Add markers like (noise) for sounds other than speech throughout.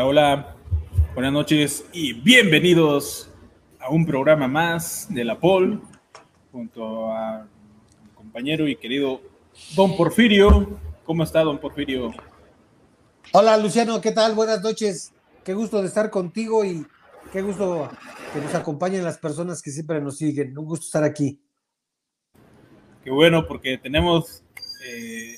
Hola, hola, buenas noches y bienvenidos a un programa más de la POL junto a mi compañero y querido Don Porfirio. ¿Cómo está, Don Porfirio? Hola, Luciano, ¿qué tal? Buenas noches. Qué gusto de estar contigo y qué gusto que nos acompañen las personas que siempre nos siguen. Un gusto estar aquí. Qué bueno, porque tenemos eh,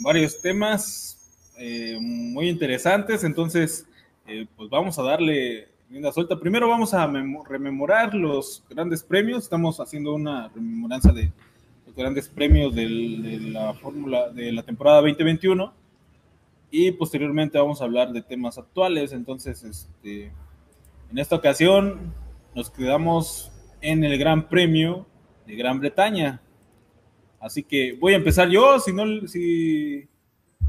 varios temas eh, muy interesantes, entonces eh, pues vamos a darle linda suelta. Primero vamos a rememorar los grandes premios, estamos haciendo una rememoranza de los grandes premios de la fórmula de la temporada 2021 y posteriormente vamos a hablar de temas actuales, entonces este, en esta ocasión nos quedamos en el Gran Premio de Gran Bretaña. Así que voy a empezar yo, si no, si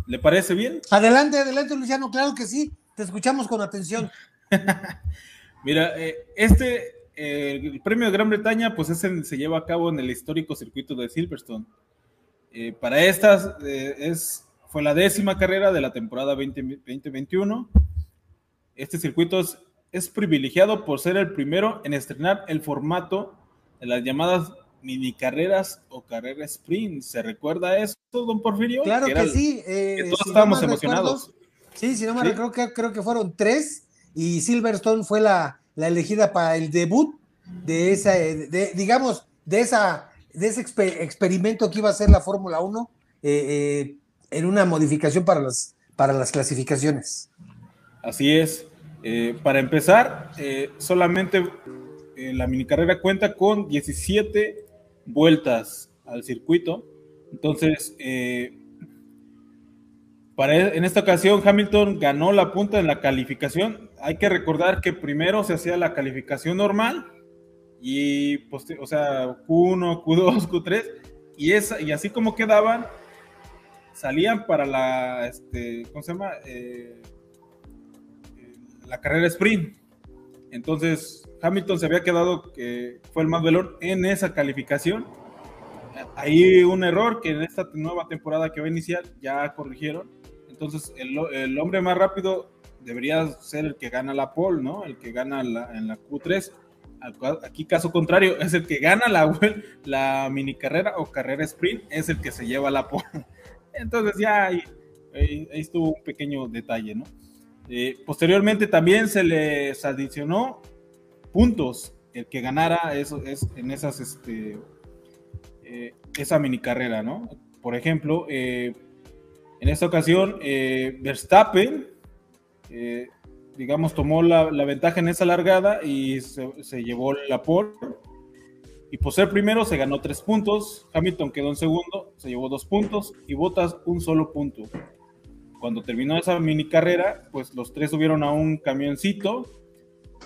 ¿Le parece bien? Adelante, adelante, Luciano, claro que sí. Te escuchamos con atención. (laughs) Mira, eh, este, eh, el premio de Gran Bretaña, pues ese se lleva a cabo en el histórico circuito de Silverstone. Eh, para estas, es, fue la décima carrera de la temporada 2021. Este circuito es, es privilegiado por ser el primero en estrenar el formato de las llamadas mini carreras o carrera sprint. ¿Se recuerda eso, don Porfirio? Claro que, sí. Eh, todos estábamos emocionados. sí, si no me recuerdo, creo que fueron tres y Silverstone fue la, elegida para el debut de esa, de, digamos, de esa de ese experimento que iba a ser la Fórmula 1 eh, eh, en una modificación para las, para las clasificaciones. Así es. para empezar, solamente la mini carrera cuenta con 17 vueltas al circuito. Entonces, eh, para, e, en esta ocasión Hamilton ganó la punta en la calificación. Hay que recordar que primero se hacía la calificación normal y, o sea, Q1, Q2, Q3 y, esa, y así como quedaban, salían para la, este, ¿cómo se llama? Eh, la carrera sprint. Entonces, Hamilton se había quedado que fue el más velón en esa calificación. Hay un error que en esta nueva temporada que va a iniciar ya corrigieron. Entonces, el, hombre más rápido debería ser el que gana la pole, ¿no? El que gana en la Q3. Aquí, caso contrario, (laughs) es el que gana la, (laughs) la mini carrera o carrera sprint, es el que se lleva la pole. (laughs) Entonces, ya ahí, ahí, estuvo un pequeño detalle, ¿no? Eh, posteriormente también se les adicionó puntos el que ganara eso es en esas este eh, esa mini carrera, ¿no? Por ejemplo, eh, en esta ocasión eh, Verstappen, digamos, tomó la, ventaja en esa largada y se, llevó la pole. Y por ser primero se ganó tres puntos. Hamilton quedó en segundo, se llevó dos puntos y Bottas un solo punto. Cuando terminó esa mini carrera, pues los tres subieron a un camioncito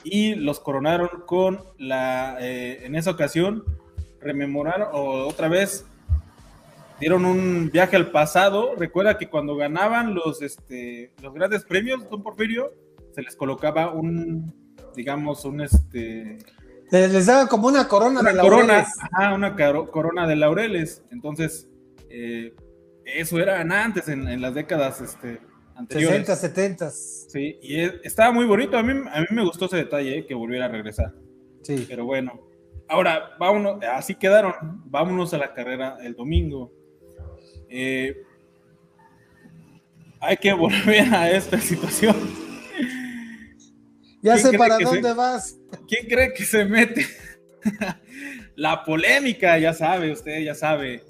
y los coronaron con la, eh, en esa ocasión, rememoraron o otra vez dieron un viaje al pasado. Recuerda que cuando ganaban los, este, los grandes premios, don Porfirio, se les colocaba un, digamos, un este. Les daba como una corona de laureles. Corona, una corona de laureles. Entonces, eh, eso era antes, en, en las décadas este, 60, 70. Sí, y estaba muy bonito. A mí, a mí me gustó ese detalle, eh, que volviera a regresar. Sí. Pero bueno. Ahora, vámonos, así quedaron. Vámonos a la carrera el domingo. Eh, hay que volver a esta (laughs) situación. Ya sé para dónde vas. ¿Quién cree que se mete? (laughs) la polémica, ya sabe, usted ya sabe.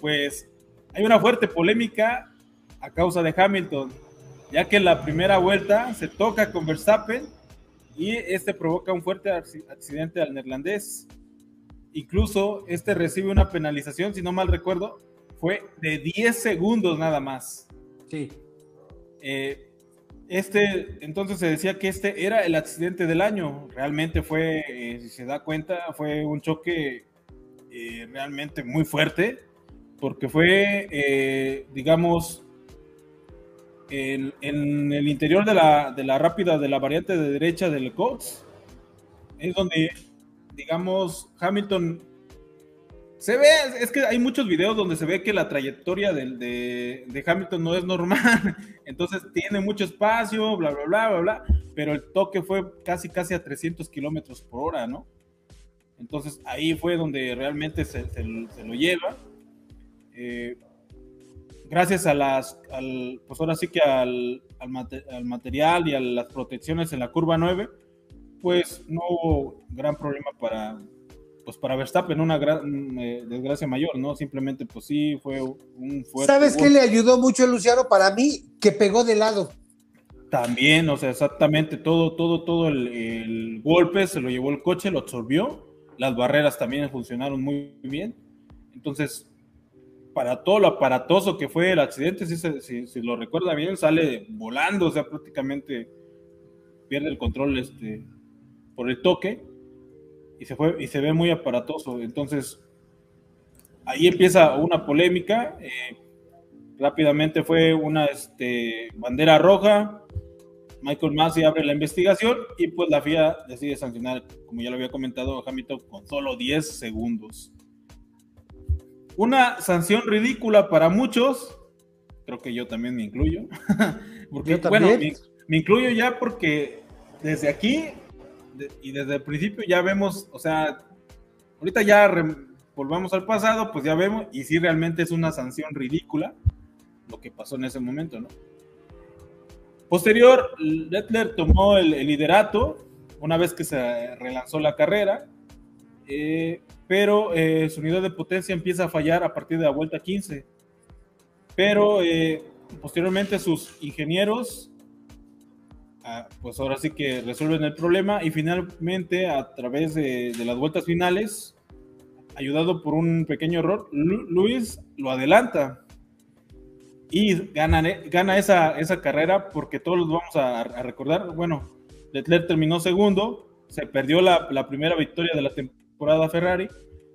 Pues hay una fuerte polémica a causa de Hamilton, ya que la primera vuelta se toca con Verstappen y este provoca un fuerte accidente al neerlandés. Incluso este recibe una penalización, si no mal recuerdo, fue de 10 segundos nada más. Sí. Eh, este, entonces se decía que este era el accidente del año. Realmente fue, eh, si se da cuenta, fue un choque eh, realmente muy fuerte, porque fue, digamos, en, el interior de la, de la, rápida de la variante de derecha del Cox es donde, digamos, Hamilton Se ve, es que hay muchos videos donde se ve que la trayectoria de, de, Hamilton no es normal, (laughs) entonces tiene mucho espacio, bla, bla, bla, bla, bla, pero el toque fue casi, casi a 300 kilómetros por hora, ¿no? Entonces ahí fue donde realmente se, se, lo lleva. Eh, gracias a las, al, pues ahora sí que al, al, material y a las protecciones en la curva 9, pues no hubo gran problema para, pues para Verstappen una gran eh, desgracia mayor, ¿no? Simplemente, pues sí, fue un fuerte. ¿Sabes qué le ayudó mucho a Luciano? Para mí, que pegó de lado. También, o sea, exactamente todo, todo, todo el, golpe se lo llevó el coche, lo absorbió. Las barreras también funcionaron muy bien. Entonces, para todo lo aparatoso que fue el accidente, si, si, lo recuerda bien, sale volando, o sea, prácticamente pierde el control este, por el toque y se, fue, y se ve muy aparatoso. Entonces, ahí empieza una polémica. Eh, rápidamente fue una este, bandera roja. Michael Massey abre la investigación y pues la FIA decide sancionar, como ya lo había comentado Hamilton, con solo 10 segundos. Una sanción ridícula para muchos, creo que yo también me incluyo, (laughs) porque bueno, me, incluyo ya porque desde aquí y desde el principio ya vemos, o sea, ahorita ya volvamos al pasado, pues ya vemos, y si realmente es una sanción ridícula lo que pasó en ese momento, ¿no? Posterior, Lettler tomó el, liderato una vez que se relanzó la carrera, eh, pero eh, su unidad de potencia empieza a fallar a partir de la vuelta 15. Pero eh, posteriormente sus ingenieros pues ahora sí que resuelven el problema y finalmente a través de, las vueltas finales, ayudado por un pequeño error, Luis lo adelanta y gana, esa carrera porque todos los vamos a, recordar. Bueno, Leclerc terminó segundo, se perdió la, primera victoria de la temporada Ferrari.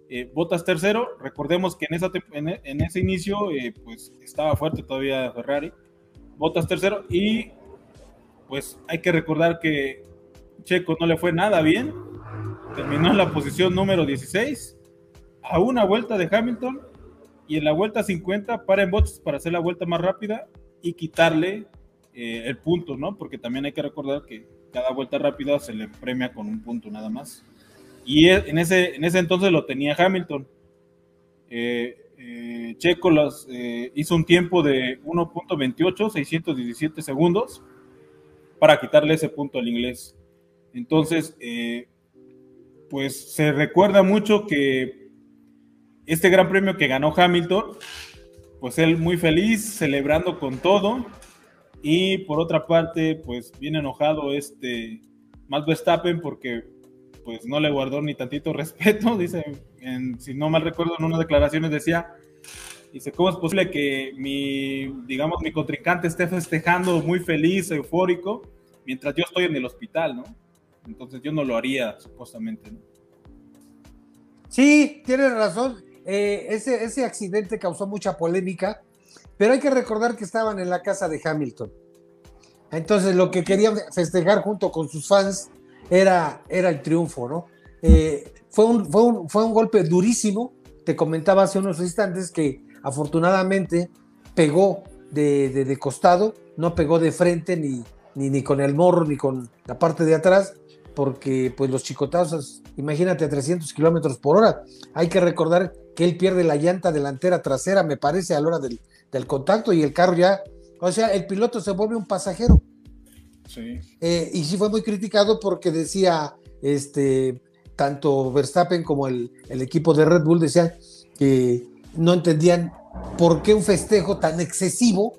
Eh, Botas tercero, recordemos que en, en, ese inicio eh, pues estaba fuerte todavía Ferrari. Botas tercero y pues hay que recordar que Checo no le fue nada bien. Terminó en la posición número 16 a una vuelta de Hamilton y en la vuelta 50 para en boxes para hacer la vuelta más rápida y quitarle eh, el punto, ¿no? Porque también hay que recordar que cada vuelta rápida se le premia con un punto nada más. Y e, en ese, en ese entonces lo tenía Hamilton. Eh, eh, Checo los, hizo un tiempo de 1.28, 617 segundos para quitarle ese punto al inglés. Entonces, eh, pues se recuerda mucho que este gran premio que ganó Hamilton, pues él muy feliz, celebrando con todo. Y por otra parte, pues bien enojado este Max Verstappen porque pues no le guardó ni tantito (laughs) respeto. Dice, si no mal recuerdo, en unas declaraciones decía, dice, ¿cómo es posible que mi, digamos, mi contrincante esté festejando muy feliz, eufórico, mientras yo estoy en el hospital, ¿no? Entonces yo no lo haría, supuestamente. Sí, tienes razón. Eh, ese, ese accidente causó mucha polémica, pero hay que recordar que estaban en la casa de Hamilton. Entonces lo que querían festejar junto con sus fans era, era el triunfo, ¿no? Eh, fue, un, fue, un, fue un golpe durísimo. Te comentaba hace unos instantes que afortunadamente pegó de, de, de costado, no pegó de frente ni, ni, ni con el morro, ni con la parte de atrás, porque pues los chicotazos, imagínate a 300 kilómetros por hora. Hay que recordar que él pierde la llanta delantera trasera, me parece, a la hora del, contacto y el carro ya, o sea, el piloto se vuelve un pasajero. Eh, y sí fue muy criticado porque decía, este, tanto Verstappen como el, el equipo de Red Bull decían que no entendían por qué un festejo tan excesivo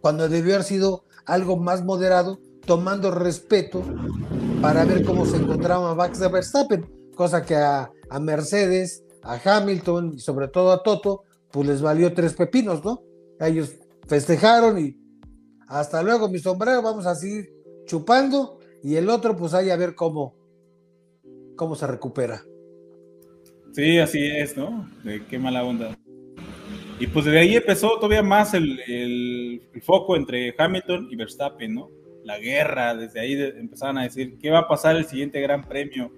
cuando debió haber sido algo más moderado, tomando respeto para ver cómo se encontraba Max Verstappen, cosa que a, Mercedes, a Hamilton y sobre todo a Toto, pues les valió tres pepinos, ¿no? Ellos festejaron y hasta luego mi sombrero, vamos a seguir chupando y el otro pues ahí a ver cómo, cómo se recupera. Sí, así es, ¿no? De qué mala onda. Y pues de ahí empezó todavía más el, foco entre Hamilton y Verstappen, ¿no? La guerra, desde ahí empezaban a decir, ¿qué va a pasar el siguiente gran premio?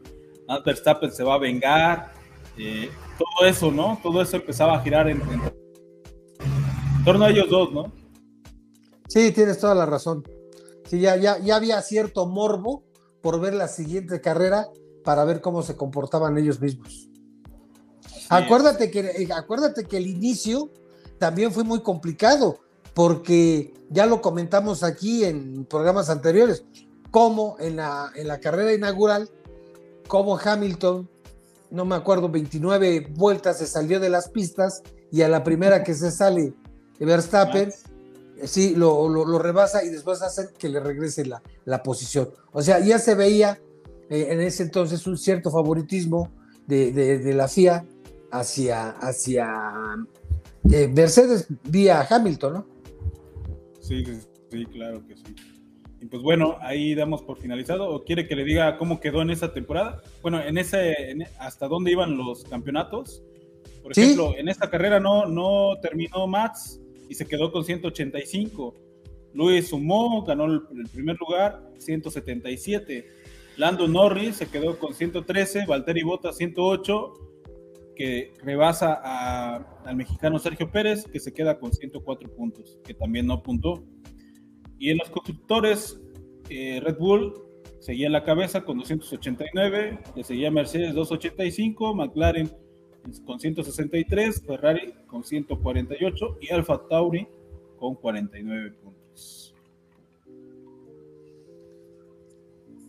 Verstappen se va a vengar, eh, todo eso, ¿no? Todo eso empezaba a girar en, torno a ellos dos, ¿no? Sí, tienes toda la razón. Sí, ya, ya, ya había cierto morbo por ver la siguiente carrera para ver cómo se comportaban ellos mismos. acuérdate que, eh, acuérdate que el inicio también fue muy complicado, porque ya lo comentamos aquí en programas anteriores, como en la, en la carrera inaugural, como Hamilton, no me acuerdo, 29 vueltas se salió de las pistas y a la primera que se sale Verstappen, sí, lo, lo, rebasa y después hace que le regrese la, la posición. O sea, ya se veía eh, en ese entonces un cierto favoritismo de, de, la FIA hacia, hacia eh, Mercedes vía Hamilton, ¿no? Sí, sí, claro que sí. Y pues bueno, ahí damos por finalizado. ¿O quiere que le diga cómo quedó en esa temporada? Bueno, en ese, hasta dónde iban los campeonatos. Por ejemplo, en esta carrera no, no terminó Max y se quedó con 185. Luis sumó, ganó el, primer lugar, 177. Lando Norris se quedó con 113, Valtteri Bottas 108, que rebasa al mexicano Sergio Pérez, que se queda con 104 puntos, que también no puntó. Y en los constructores, eh, Red Bull seguía en la cabeza con 289, le seguía Mercedes 285, McLaren con 163, Ferrari con 148 y Alfa Tauri con 49 puntos.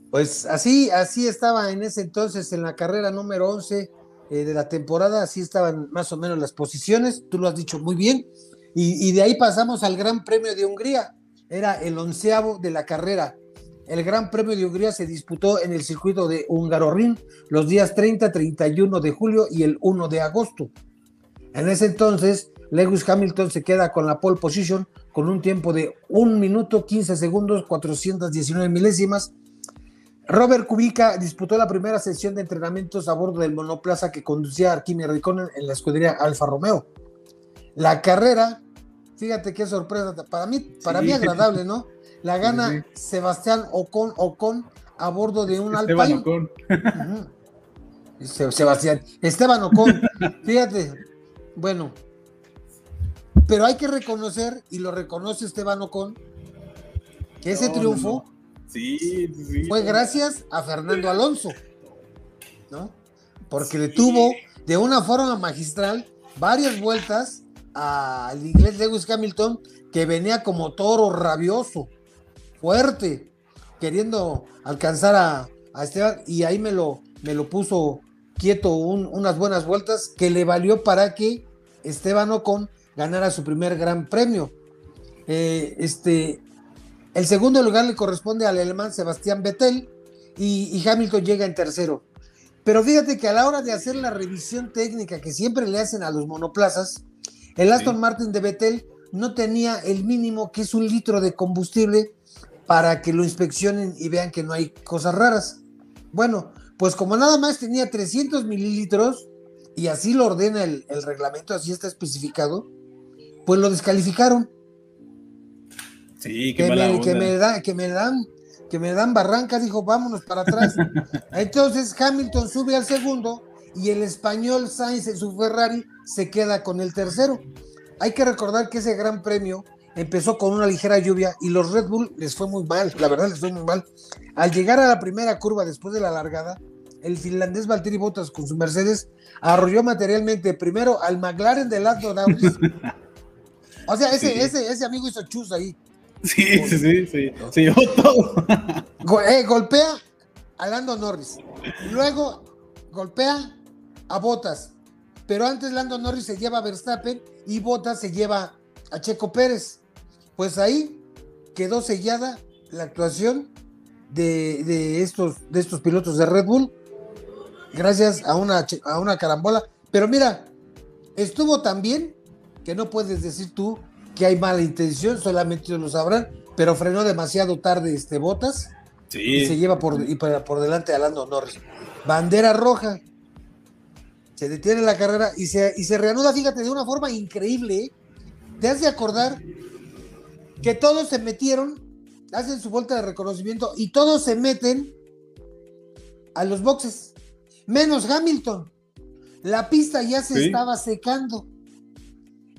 Pues así, así estaba en ese entonces en la carrera número 11 eh, de la temporada, así estaban más o menos las posiciones, tú lo has dicho muy bien, y, y de ahí pasamos al Gran Premio de Hungría, era el onceavo de la carrera, el Gran Premio de Hungría se disputó en el circuito de Hungaroring los días 30, 31 de julio y el 1 de agosto. En ese entonces, Lewis Hamilton se queda con la pole position con un tiempo de 1 minuto 15 segundos 419 milésimas. Robert Kubica disputó la primera sesión de entrenamientos a bordo del monoplaza que conducía a Kimi Raikkonen en la escudería Alfa Romeo. La carrera, fíjate qué sorpresa, para mí, para mí agradable, ¿no? La gana Sebastián Ocon, Ocon a bordo de un Esteban Ocon. Sebastián, Esteban Ocon, (laughs) fíjate, bueno, pero hay que reconocer, y lo reconoce Esteban Ocon, que ese triunfo fue gracias a Fernando Alonso, ¿no? Porque le tuvo de una forma magistral varias vueltas al inglés Lewis Hamilton, que venía como toro rabioso fuerte, queriendo alcanzar a, Esteban, y ahí me lo, me lo puso quieto unas buenas vueltas que le valió para que Esteban Ocon ganara su primer gran premio. Eh, este, el segundo lugar le corresponde al alemán Sebastián Vettel y, Hamilton llega en tercero. Pero fíjate que a la hora de hacer la revisión técnica que siempre le hacen a los monoplazas, el Aston Martin de Vettel no tenía el mínimo que es un litro de combustible para que lo inspeccionen y vean que no hay cosas raras. Bueno, pues como nada más tenía 300 mililitros, y así lo ordena el, reglamento, así está especificado, pues lo descalificaron. Sí, que, me, que me, da, que me dan que me dan barranca, dijo, vámonos para atrás. (laughs) Entonces Hamilton sube al segundo y el español Sainz en su Ferrari se queda con el tercero. Hay que recordar que ese gran premio empezó con una ligera lluvia y los Red Bull les fue muy mal, la verdad les fue muy mal. Al llegar a la primera curva después de la largada, el finlandés Valtteri Bottas con su Mercedes arrolló materialmente primero al McLaren de Lando Norris. o sea, ese, ese, ese amigo hizo chus ahí. Sí, sí, sí, sí, se llevó todo. eh, golpea a Lando Norris. Luego golpea a Bottas. Pero antes Lando Norris se lleva a Verstappen y Bottas se lleva a Checo Pérez pues ahí quedó sellada la actuación de, estos, de estos pilotos de Red Bull, gracias a una, a una carambola. Pero mira, estuvo tan bien que no puedes decir tú que hay mala intención, solamente lo sabrán, pero frenó demasiado tarde este Botas y se lleva por, por delante a Lando Norris. Bandera roja. Se detiene la carrera y se, y se reanuda, fíjate, de una forma increíble. ¿eh? Te has de acordar que todos se metieron, hacen su vuelta de reconocimiento y todos se meten a los boxes, menos Hamilton. La pista ya se estaba secando.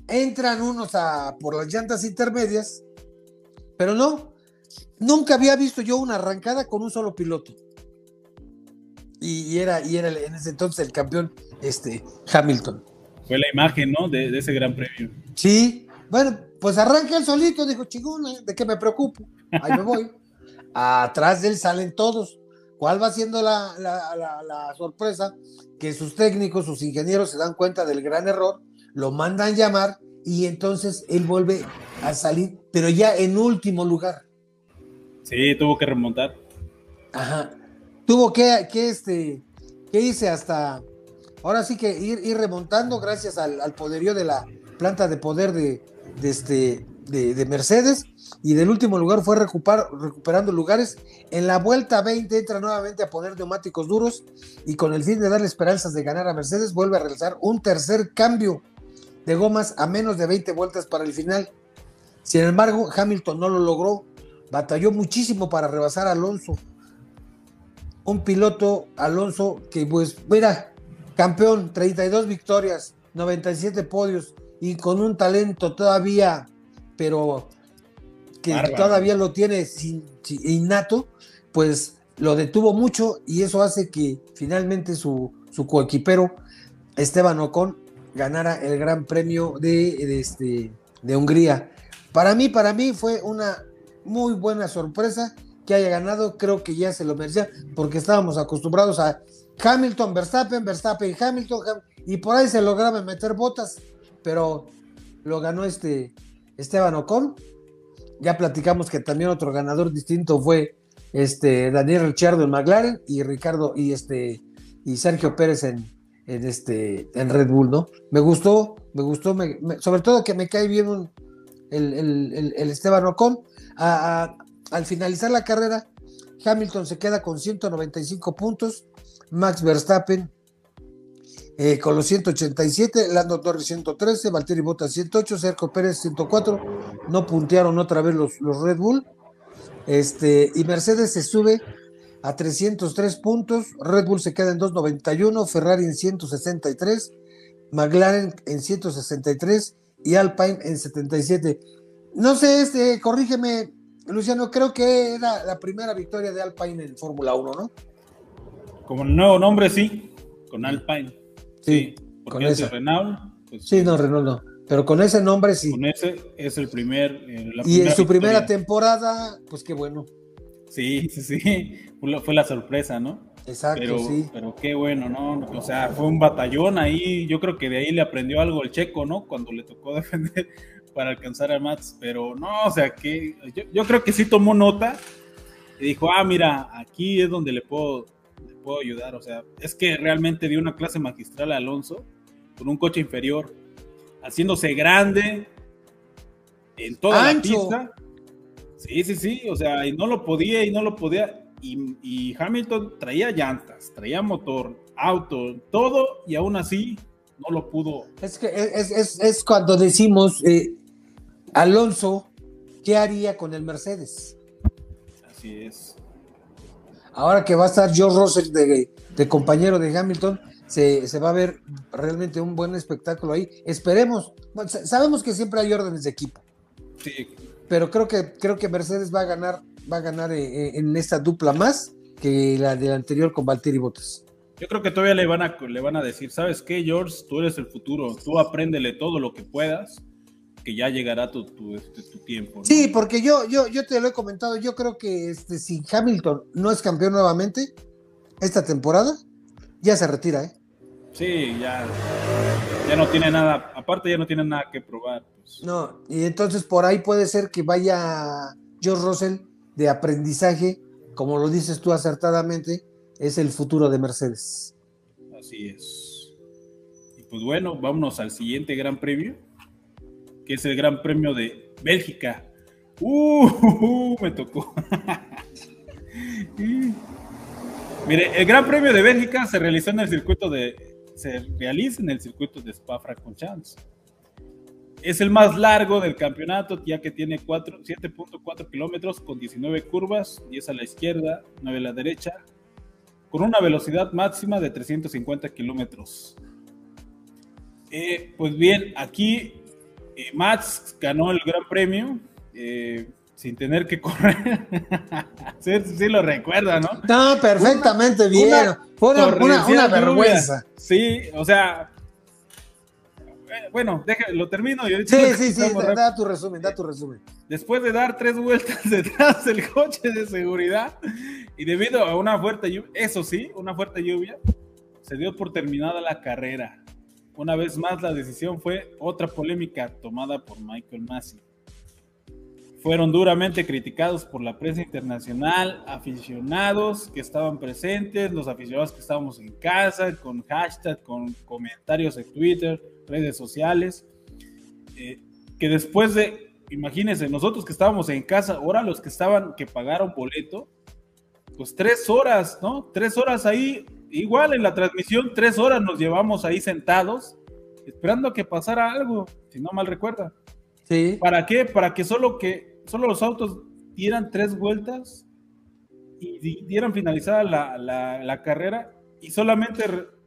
Entran unos a, por las llantas intermedias, pero no, nunca había visto yo una arrancada con un solo piloto. Y, era, y era en ese entonces el campeón este, Hamilton. Fue la imagen, ¿no? De, ese gran premio. Sí, bueno, pues arranca el solito, dijo chingona, ¿de qué me preocupo? Ahí me voy. (laughs) Atrás de él salen todos. ¿Cuál va siendo la, la, sorpresa? Que sus técnicos, sus ingenieros se dan cuenta del gran error, lo mandan llamar y entonces él vuelve a salir, pero ya en último lugar. Sí, tuvo que remontar. Ajá. Tuvo que, que este, que hice hasta, ahora sí que ir, ir remontando gracias al, poderío de la planta de poder de, este, de, Mercedes y del último lugar fue recuperando lugares. En la vuelta 20 entra nuevamente a poner neumáticos duros y con el fin de darle esperanzas de ganar a Mercedes vuelve a realizar un tercer cambio de gomas a menos de 20 vueltas para el final. Sin embargo, Hamilton no lo logró batalló muchísimo para rebasar a Alonso. Un piloto, Alonso, que pues, mira, campeón, 32 victorias, 97 podios y con un talento todavía, pero que todavía lo tiene sin, innato, pues lo detuvo mucho y eso hace que finalmente su, su coequipero Esteban Ocon ganara el Gran Premio de, de, este, de Hungría. Para mí, para mí fue una muy buena sorpresa que haya ganado, creo que ya se lo merecía, porque estábamos acostumbrados a Hamilton, Verstappen, Verstappen, Hamilton, y por ahí se lograba meter botas, pero lo ganó este Esteban Ocon. Ya platicamos que también otro ganador distinto fue este Daniel Ricciardo en McLaren y Ricardo y este y Sergio Pérez en, este en Red Bull, ¿no? Me gustó, me gustó, sobre todo que me cae bien el, el Esteban Ocon al finalizar la carrera, Hamilton se queda con 195 puntos, Max Verstappen eh, con los 187, Lando Torres 113, Valtteri Bottas 108, Sergio Pérez 104, no puntearon otra vez los, Red Bull, este, y Mercedes se sube a 303 puntos, Red Bull se queda en 291, Ferrari en 163, McLaren en 163 y Alpine en 77. No sé, este, corrígeme, Luciano, creo que era la primera victoria de Alpine en Fórmula 1, ¿no? Como nuevo nombre, sí, con Alpine. Sí, con ese. Renault. Pues, sí, no, Renault no. Pero con ese nombre sí. Con ese es el primer. Eh, y en su primera temporada, pues qué bueno. Sí, (laughs) sí, sí. Fue la, sorpresa, ¿no? Exacto, pero, sí. Pero qué bueno, ¿no? O sea, fue un batallón ahí. Yo creo que de ahí le aprendió algo el checo, ¿no? Cuando le tocó (laughs) defender para alcanzar a Max, pero no, o sea, que yo, creo que sí tomó nota y dijo, ah, mira, aquí es donde le puedo, puedo ayudar, o sea, es que realmente dio una clase magistral a Alonso con un coche inferior, haciéndose grande en toda la pista. Sí, sí, sí, o sea, y no lo podía y no lo podía. Y, Hamilton traía llantas, traía motor, auto, todo, y aún así no lo pudo. Es que es, cuando decimos, eh, Alonso, ¿qué haría con el Mercedes? Así es. Ahora que va a estar George Russell de, compañero de Hamilton, se, va a ver realmente un buen espectáculo ahí. Esperemos. sabemos que siempre hay órdenes de equipo. Sí. Pero creo que, creo que Mercedes va a ganar, va a ganar eh, eh, en esta dupla más que la del anterior con Valtteri Bottas. Yo creo que todavía le van a, le van a decir, ¿sabes qué, George? Tú eres el futuro, tú apréndele todo lo que puedas que ya llegará tu, tu, este, tiempo. Sí, porque yo, yo, yo te lo he comentado, yo creo que este, si Hamilton no es campeón nuevamente esta temporada, ya se retira, ¿eh? Sí, ya, ya no tiene nada, aparte ya no tiene nada que probar. Pues. No, y entonces por ahí puede ser que vaya George Russell de aprendizaje, como lo dices tú acertadamente, es el futuro de Mercedes. Así es. Y pues bueno, vámonos al siguiente gran premio que es el Gran Premio de Bélgica. Uh, (laughs) me tocó. (laughs) Mire, el Gran Premio de Bélgica se realizó en el circuito de se realiza en el circuito de Spa-Francorchamps. Es el más largo del campeonato, ya que tiene 7.4 kilómetros con 19 curvas, 10 a la izquierda, 9 a la derecha, con una velocidad máxima de 350 kilómetros Eh, pues bien, aquí eh, Mats ganó el Gran Premio eh, sin tener que (laughs) correr. sí, lo recuerda, ¿no? No, perfectamente bien. Fue una, vergüenza. Sí, o sea, bueno, lo termino. Y sí, sí, sí, da, tu resumen, da tu resumen. Después de dar tres vueltas (laughs) detrás del coche de seguridad y debido a una fuerte lluvia, eso sí, una fuerte lluvia, se dio por terminada la carrera. Una vez más, la decisión fue otra polémica tomada por Michael Massey. Fueron duramente criticados por la prensa internacional, aficionados que estaban presentes, los aficionados que estábamos en casa, con hashtag, con comentarios en Twitter, redes sociales, eh, que después de, imagínense, nosotros que estábamos en casa, ahora los que estaban, que pagaron boleto, pues tres horas, ¿no? Tres horas ahí igual en la transmisión, tres horas nos llevamos ahí sentados, esperando a que pasara algo, si no mal recuerda. Sí. ¿Para qué? Para que solo que solo los autos dieran tres vueltas y dieran finalizada la, carrera y solamente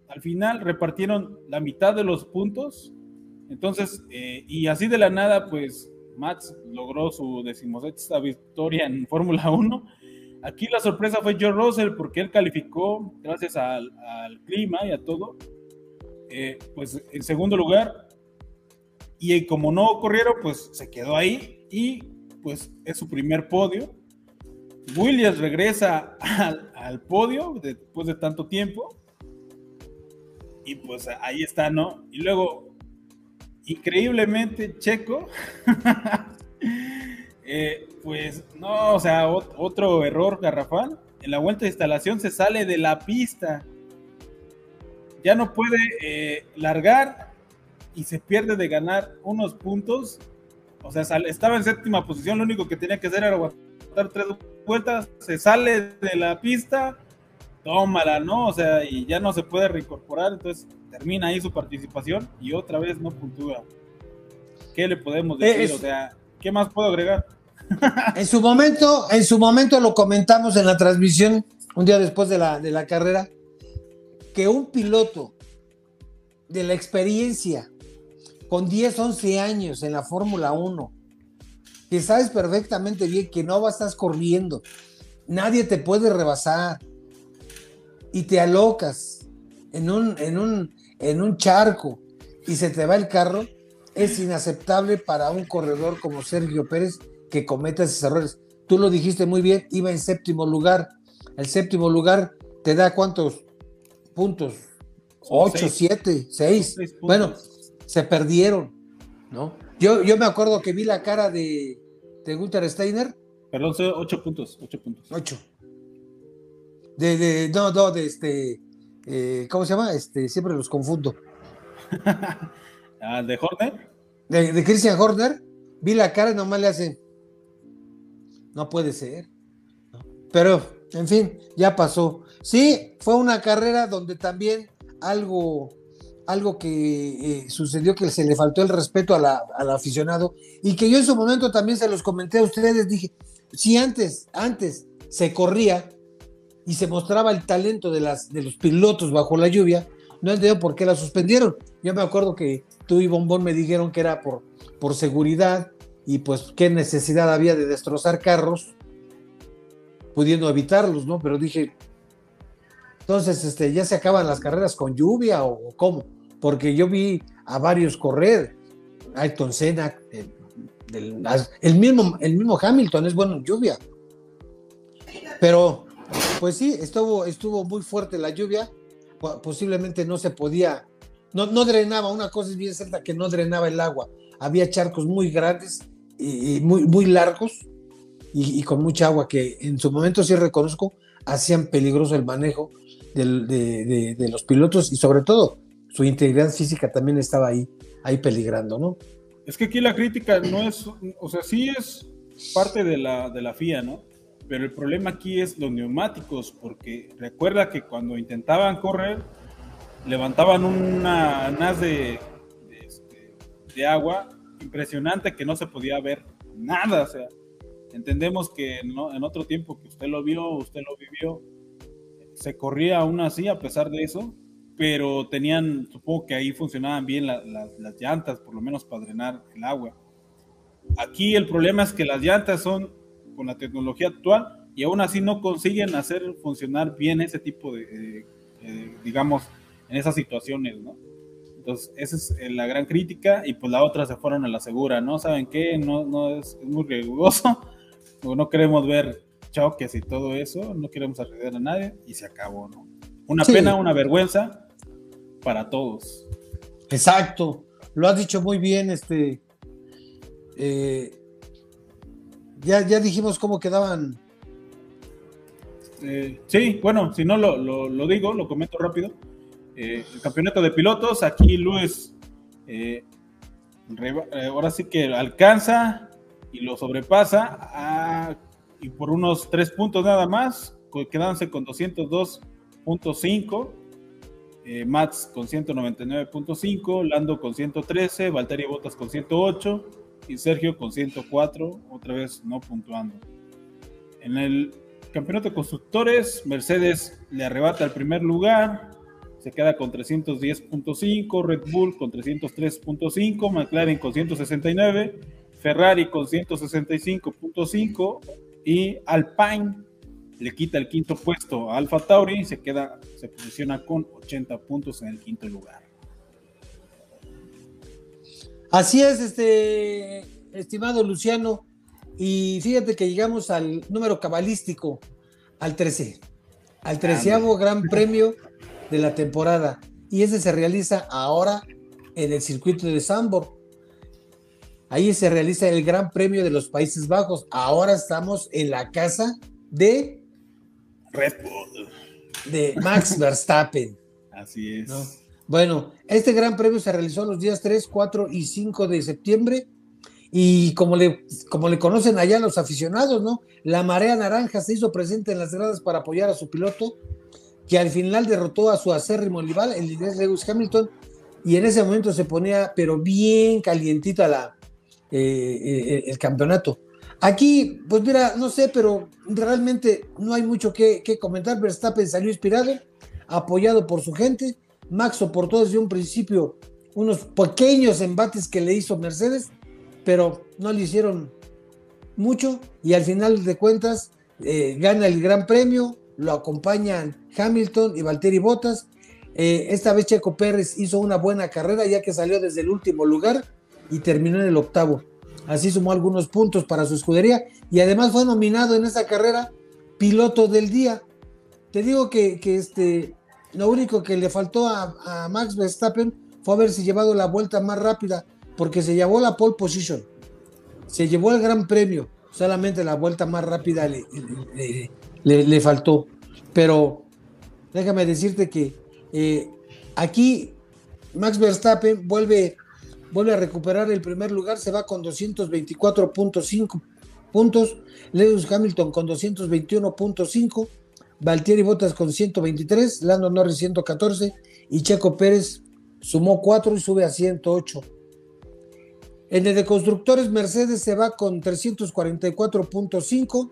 al final repartieron la mitad de los puntos. Entonces, eh, y así de la nada, pues Max logró su decimosexta victoria en Fórmula 1 Aquí la sorpresa fue George Russell porque él calificó, gracias al, clima y a todo, eh, pues en segundo lugar. Y como no corrieron, pues se quedó ahí y pues es su primer podio. Williams regresa al, podio después de tanto tiempo. Y pues ahí está, ¿no? Y luego, increíblemente, Checo (laughs) Eh, pues no, o sea, otro error garrafal. En la vuelta de instalación se sale de la pista. Ya no puede eh, largar y se pierde de ganar unos puntos. O sea, estaba en séptima posición, lo único que tenía que hacer era aguantar tres vueltas, se sale de la pista, tómala, ¿no? O sea, y ya no se puede reincorporar, entonces termina ahí su participación y otra vez no puntúa. ¿Qué le podemos decir? O sea, ¿Qué más puedo agregar? en su momento, en su momento lo comentamos en la transmisión, un día después de la, de la carrera, que un piloto de la experiencia, con 10, 11 años en la Fórmula 1, que sabes perfectamente bien que no estar corriendo, nadie te puede rebasar y te alocas en un, en un, en un charco y se te va el carro, es inaceptable para un corredor como Sergio Pérez que cometa esos errores. Tú lo dijiste muy bien, iba en séptimo lugar. El séptimo lugar te da cuántos puntos? Ocho, siete, seis. Bueno, se perdieron, ¿no? Yo, yo me acuerdo que vi la cara de, de Gunther Steiner. Perdón, ocho puntos, ocho puntos. Ocho. De, de, no, no, de este, eh, ¿cómo se llama? Este, siempre los confundo. (laughs) Ah, ¿De Horner? De, Christian Horner. Vi la cara y nomás le hace. No puede ser. Pero, en fin, ya pasó. Sí, fue una carrera donde también algo, algo que eh, sucedió que se le faltó el respeto al aficionado y que yo en su momento también se los comenté a ustedes. Dije, si antes, antes se corría y se mostraba el talento de, las, de los pilotos bajo la lluvia, no entiendo por qué la suspendieron. Yo me acuerdo que tú y Bombón me dijeron que era por, por seguridad y pues qué necesidad había de destrozar carros pudiendo evitarlos, ¿no? Pero dije, entonces, este, ¿ya se acaban las carreras con lluvia o, cómo? Porque yo vi a varios correr, Ayrton Senna, el, mismo, el mismo Hamilton es bueno en lluvia. Pero, pues sí, estuvo, estuvo muy fuerte la lluvia posiblemente no se podía, no, no drenaba, una cosa es bien cierta que no drenaba el agua, había charcos muy grandes y, muy, muy largos y, con mucha agua que en su momento sí reconozco hacían peligroso el manejo de, de, los pilotos y sobre todo su integridad física también estaba ahí, ahí peligrando, ¿no? Es que aquí la crítica no es, o sea, sí es parte de la, de la FIA, ¿no? Pero el problema aquí es los neumáticos, porque recuerda que cuando intentaban correr, levantaban una haz de, este, de, agua impresionante que no se podía ver nada, o sea, entendemos que en otro tiempo que usted lo vio, usted lo vivió, se corría aún así a pesar de eso, pero tenían, supongo que ahí funcionaban bien las llantas, por lo menos para drenar el agua. Aquí el problema es que las llantas son con la tecnología actual y aún así no consiguen hacer funcionar bien ese tipo de, digamos, en esas situaciones, ¿no? Entonces, esa es eh, la gran crítica y pues la otra se fueron a la segura, ¿no? ¿Saben qué? No, no es, muy riesgoso, (laughs) no queremos ver choques y todo eso, no queremos arriesgar a nadie y se acabó, ¿no? Una pena, una vergüenza para todos. Exacto, lo has dicho muy bien, este... Eh, ya, ya dijimos cómo quedaban. Eh, sí, bueno, si no lo, lo digo, lo comento rápido. Eh, el campeonato de pilotos, aquí Luis eh, ahora sí que alcanza y lo sobrepasa y por unos tres puntos nada más, quedándose con 202.5. Eh, Mats con 199.5, Lando con 113, Valtteri Bottas con 108 y Sergio con 104, otra vez no puntuando. En el campeonato de constructores, Mercedes le arrebata el primer lugar, se queda con 310.5, Red Bull con 303.5, McLaren con 169, Ferrari con 165.5 y Alpine le quita el quinto puesto a Alfa Tauri y se queda, se posiciona con 80 puntos en el quinto lugar. Así es, este estimado Luciano, y fíjate que llegamos al número cabalístico, al 13, al treceavo Gran (laughs) Premio de la temporada. Y ese se realiza ahora en el circuito de Sambor. Ahí se realiza el Gran Premio de los Países Bajos. Ahora estamos en la casa de Red Bull. De Max (laughs) Verstappen. Así es. Bueno, este Gran Premio se realizó los días 3, 4 y 5 de septiembre. Y como le, como le conocen allá los aficionados, ¿no? La marea naranja se hizo presente en las gradas para apoyar a su piloto que al final derrotó a su acérrimo rival, el inglés Lewis Hamilton, y en ese momento se ponía, pero bien calientito a la, eh, eh, el campeonato. Aquí, pues mira, no sé, pero realmente no hay mucho que, que, comentar. Verstappen salió inspirado, apoyado por su gente. Max soportó desde un principio unos pequeños embates que le hizo Mercedes, pero no le hicieron mucho. Y al final de cuentas, eh, gana el Gran Premio, lo acompañan Hamilton y Valtteri Bottas. Eh, esta vez Checo Pérez hizo una buena carrera ya que salió desde el último lugar y terminó en el octavo. Así sumó algunos puntos para su escudería y además fue nominado en esa carrera piloto del día. Te digo que, este, lo único que le faltó a, Max Verstappen fue haberse llevado la vuelta más rápida porque se llevó la pole position, se llevó el gran premio, solamente la vuelta más rápida le, le, faltó. Pero déjame decirte que eh, aquí Max Verstappen vuelve, vuelve a recuperar el primer lugar, se va con 224.5 puntos, Lewis Hamilton con 221.5, Valtieri Bottas con 123, Lando Norris 114 y Checo Pérez sumó 4 y sube a 108. En el de constructores, Mercedes se va con 344.5,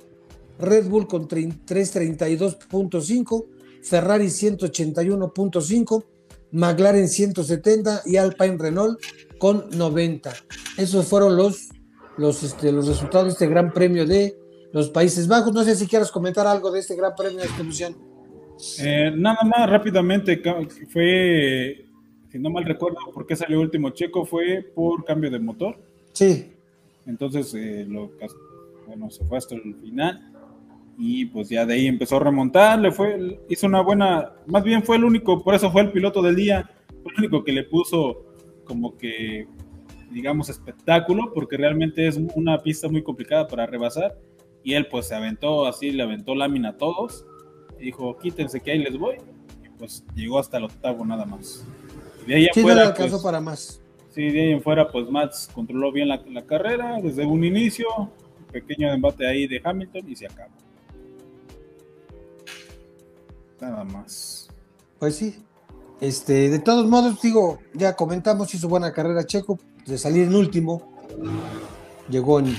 Red Bull con 332.5, Ferrari 181.5, McLaren 170 y Alpine Renault con 90. Esos fueron los, los, este, los resultados de este Gran Premio de los Países Bajos. No sé si quieras comentar algo de este Gran Premio de esta eh, nada más rápidamente, fue, si no mal recuerdo, por qué salió último checo, fue por cambio de motor. Sí. Entonces, eh, lo, bueno, se fue hasta el final y pues ya de ahí empezó a remontar, le fue, hizo una buena, más bien fue el único, por eso fue el piloto del día, fue el único que le puso como que, digamos, espectáculo, porque realmente es una pista muy complicada para rebasar, y él pues se aventó así, le aventó lámina a todos, y dijo, quítense que ahí les voy, y pues llegó hasta el octavo nada más. de ahí sí, afuera, pues, para más. Sí, de ahí en fuera, pues Mats controló bien la, la carrera desde un inicio, pequeño embate ahí de Hamilton y se acabó. Nada más. Pues sí. Este, de todos modos, digo, ya comentamos, hizo buena carrera Checo, de salir en último, llegó en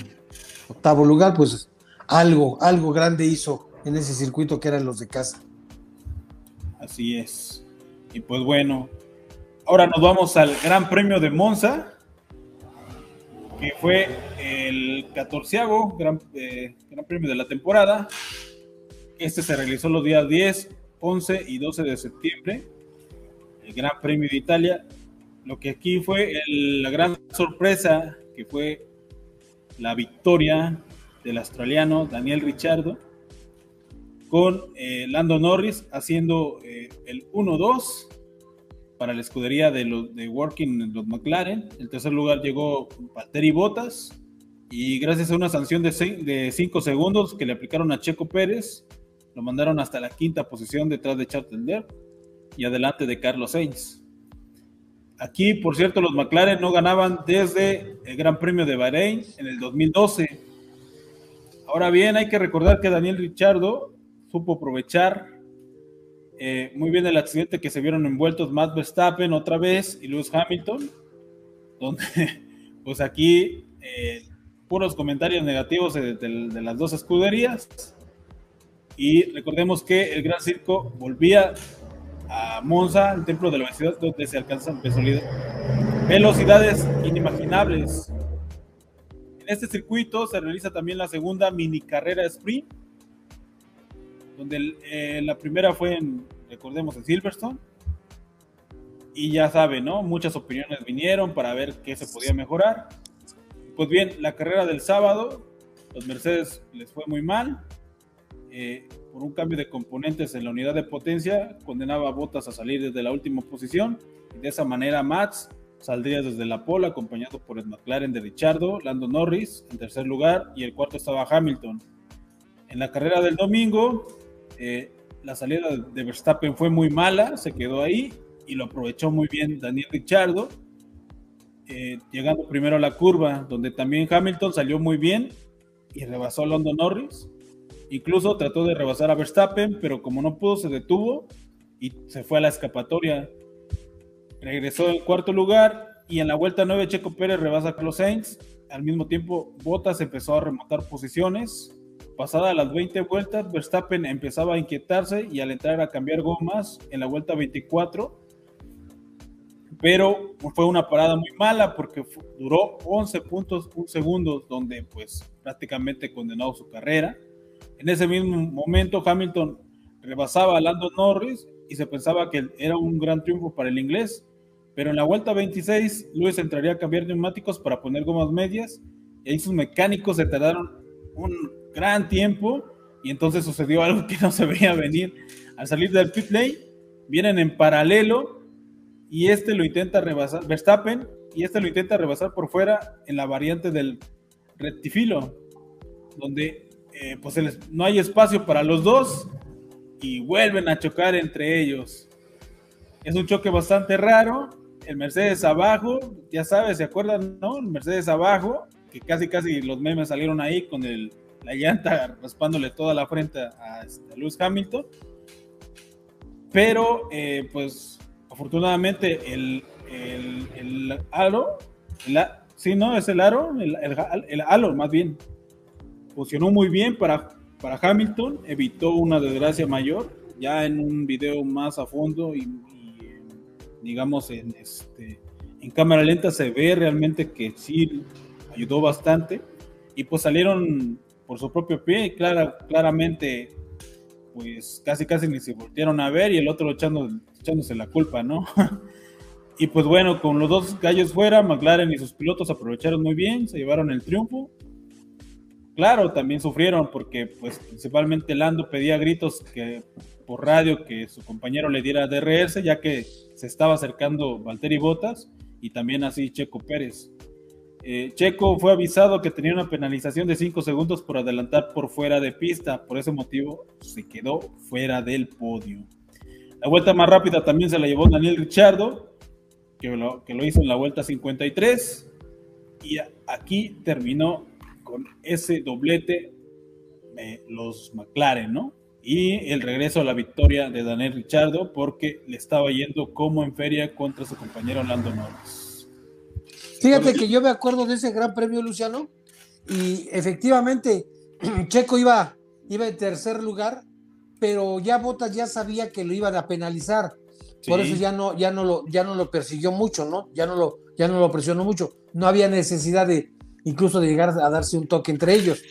octavo lugar, pues algo, algo grande hizo en ese circuito que eran los de casa. Así es. Y pues bueno, ahora nos vamos al Gran Premio de Monza, que fue el catorceavo gran, eh, gran Premio de la temporada. Este se realizó los días 10, 11 y 12 de septiembre. El Gran Premio de Italia. Lo que aquí fue la gran sorpresa, que fue la victoria del australiano Daniel Ricciardo con eh, Lando Norris haciendo eh, el 1-2 para la escudería de los de Working los McLaren. El tercer lugar llegó Valtteri Bottas y gracias a una sanción de 5 segundos que le aplicaron a Checo Pérez, lo mandaron hasta la quinta posición detrás de Charles y adelante de Carlos Sainz. Aquí, por cierto, los McLaren no ganaban desde el Gran Premio de Bahrein en el 2012. Ahora bien, hay que recordar que Daniel Ricciardo supo aprovechar eh, muy bien el accidente que se vieron envueltos Matt Verstappen otra vez y Lewis Hamilton, donde (laughs) pues aquí eh, puros comentarios negativos de, las dos escuderías. Y recordemos que el Gran Circo volvía a Monza, el templo de la velocidad, donde se alcanzan velocidades inimaginables. Este circuito se realiza también la segunda mini carrera sprint donde eh, la primera fue en, recordemos, en Silverstone. Y ya saben, ¿no? Muchas opiniones vinieron para ver qué se podía mejorar. Pues bien, la carrera del sábado, los Mercedes les fue muy mal. Eh, por un cambio de componentes en la unidad de potencia, condenaba a Bottas a salir desde la última posición. Y de esa manera, Max saldría desde la pole, acompañado por el McLaren de Richardo, Lando Norris en tercer lugar y el cuarto estaba Hamilton. En la carrera del domingo, eh, la salida de Verstappen fue muy mala, se quedó ahí y lo aprovechó muy bien Daniel Ricciardo, eh, llegando primero a la curva, donde también Hamilton salió muy bien y rebasó a Lando Norris. Incluso trató de rebasar a Verstappen, pero como no pudo, se detuvo y se fue a la escapatoria. Regresó en cuarto lugar y en la vuelta 9 Checo Pérez rebasa a Carlos Sainz. Al mismo tiempo, Bottas empezó a remontar posiciones Pasada las 20 vueltas, Verstappen empezaba a inquietarse y al entrar a cambiar gomas en la vuelta 24, pero fue una parada muy mala porque duró 11 puntos, un segundo, donde pues prácticamente condenó su carrera. En ese mismo momento Hamilton rebasaba a Lando Norris y se pensaba que era un gran triunfo para el inglés, pero en la vuelta 26 Lewis entraría a cambiar neumáticos para poner gomas medias y ahí sus mecánicos se tardaron un gran tiempo y entonces sucedió (laughs) algo que no se veía venir. Al salir del pit lane, vienen en paralelo y este lo intenta rebasar, Verstappen, y este lo intenta rebasar por fuera en la variante del rectifilo, donde eh, pues no hay espacio para los dos y vuelven a chocar entre ellos. Es un choque bastante raro. El Mercedes abajo, ya sabes, ¿se acuerdan? ¿No? El Mercedes abajo, que casi casi los memes salieron ahí con el la llanta raspándole toda la frente a, este, Lewis Hamilton. Pero, eh, pues, afortunadamente, el, el, aro, sí, no, es el aro, el, el, halo más bien, funcionó muy bien para, para Hamilton, evitó una desgracia mayor. Ya en un video más a fondo y, digamos, en, este, en cámara lenta se ve realmente que sí ayudó bastante. Y pues salieron por su propio pie y clara, claramente pues casi casi ni se voltearon a ver y el otro echando, echándose la culpa, ¿no? (laughs) y pues bueno, con los dos gallos fuera, McLaren y sus pilotos aprovecharon muy bien, se llevaron el triunfo. Claro, también sufrieron porque pues principalmente Lando pedía gritos que por radio que su compañero le diera DRS ya que se estaba acercando Valtteri Bottas y también así Checo Pérez. Eh, Checo fue avisado que tenía una penalización de 5 segundos por adelantar por fuera de pista. Por ese motivo se quedó fuera del podio. La vuelta más rápida también se la llevó Daniel Richardo, que lo hizo en la vuelta 53. Y aquí terminó con ese doblete los McLaren, ¿no? Y el regreso a la victoria de Daniel Richardo porque le estaba yendo como en feria contra su compañero Lando Norris. Fíjate que yo me acuerdo de ese gran premio, Luciano, y efectivamente (clears throat) Checo iba, iba en tercer lugar, pero ya Botas ya sabía que lo iban a penalizar, Por eso ya no, ya no lo, ya no lo persiguió mucho, ¿no? Ya no lo, ya no lo presionó mucho. No había necesidad de, incluso de llegar a darse un toque entre ellos.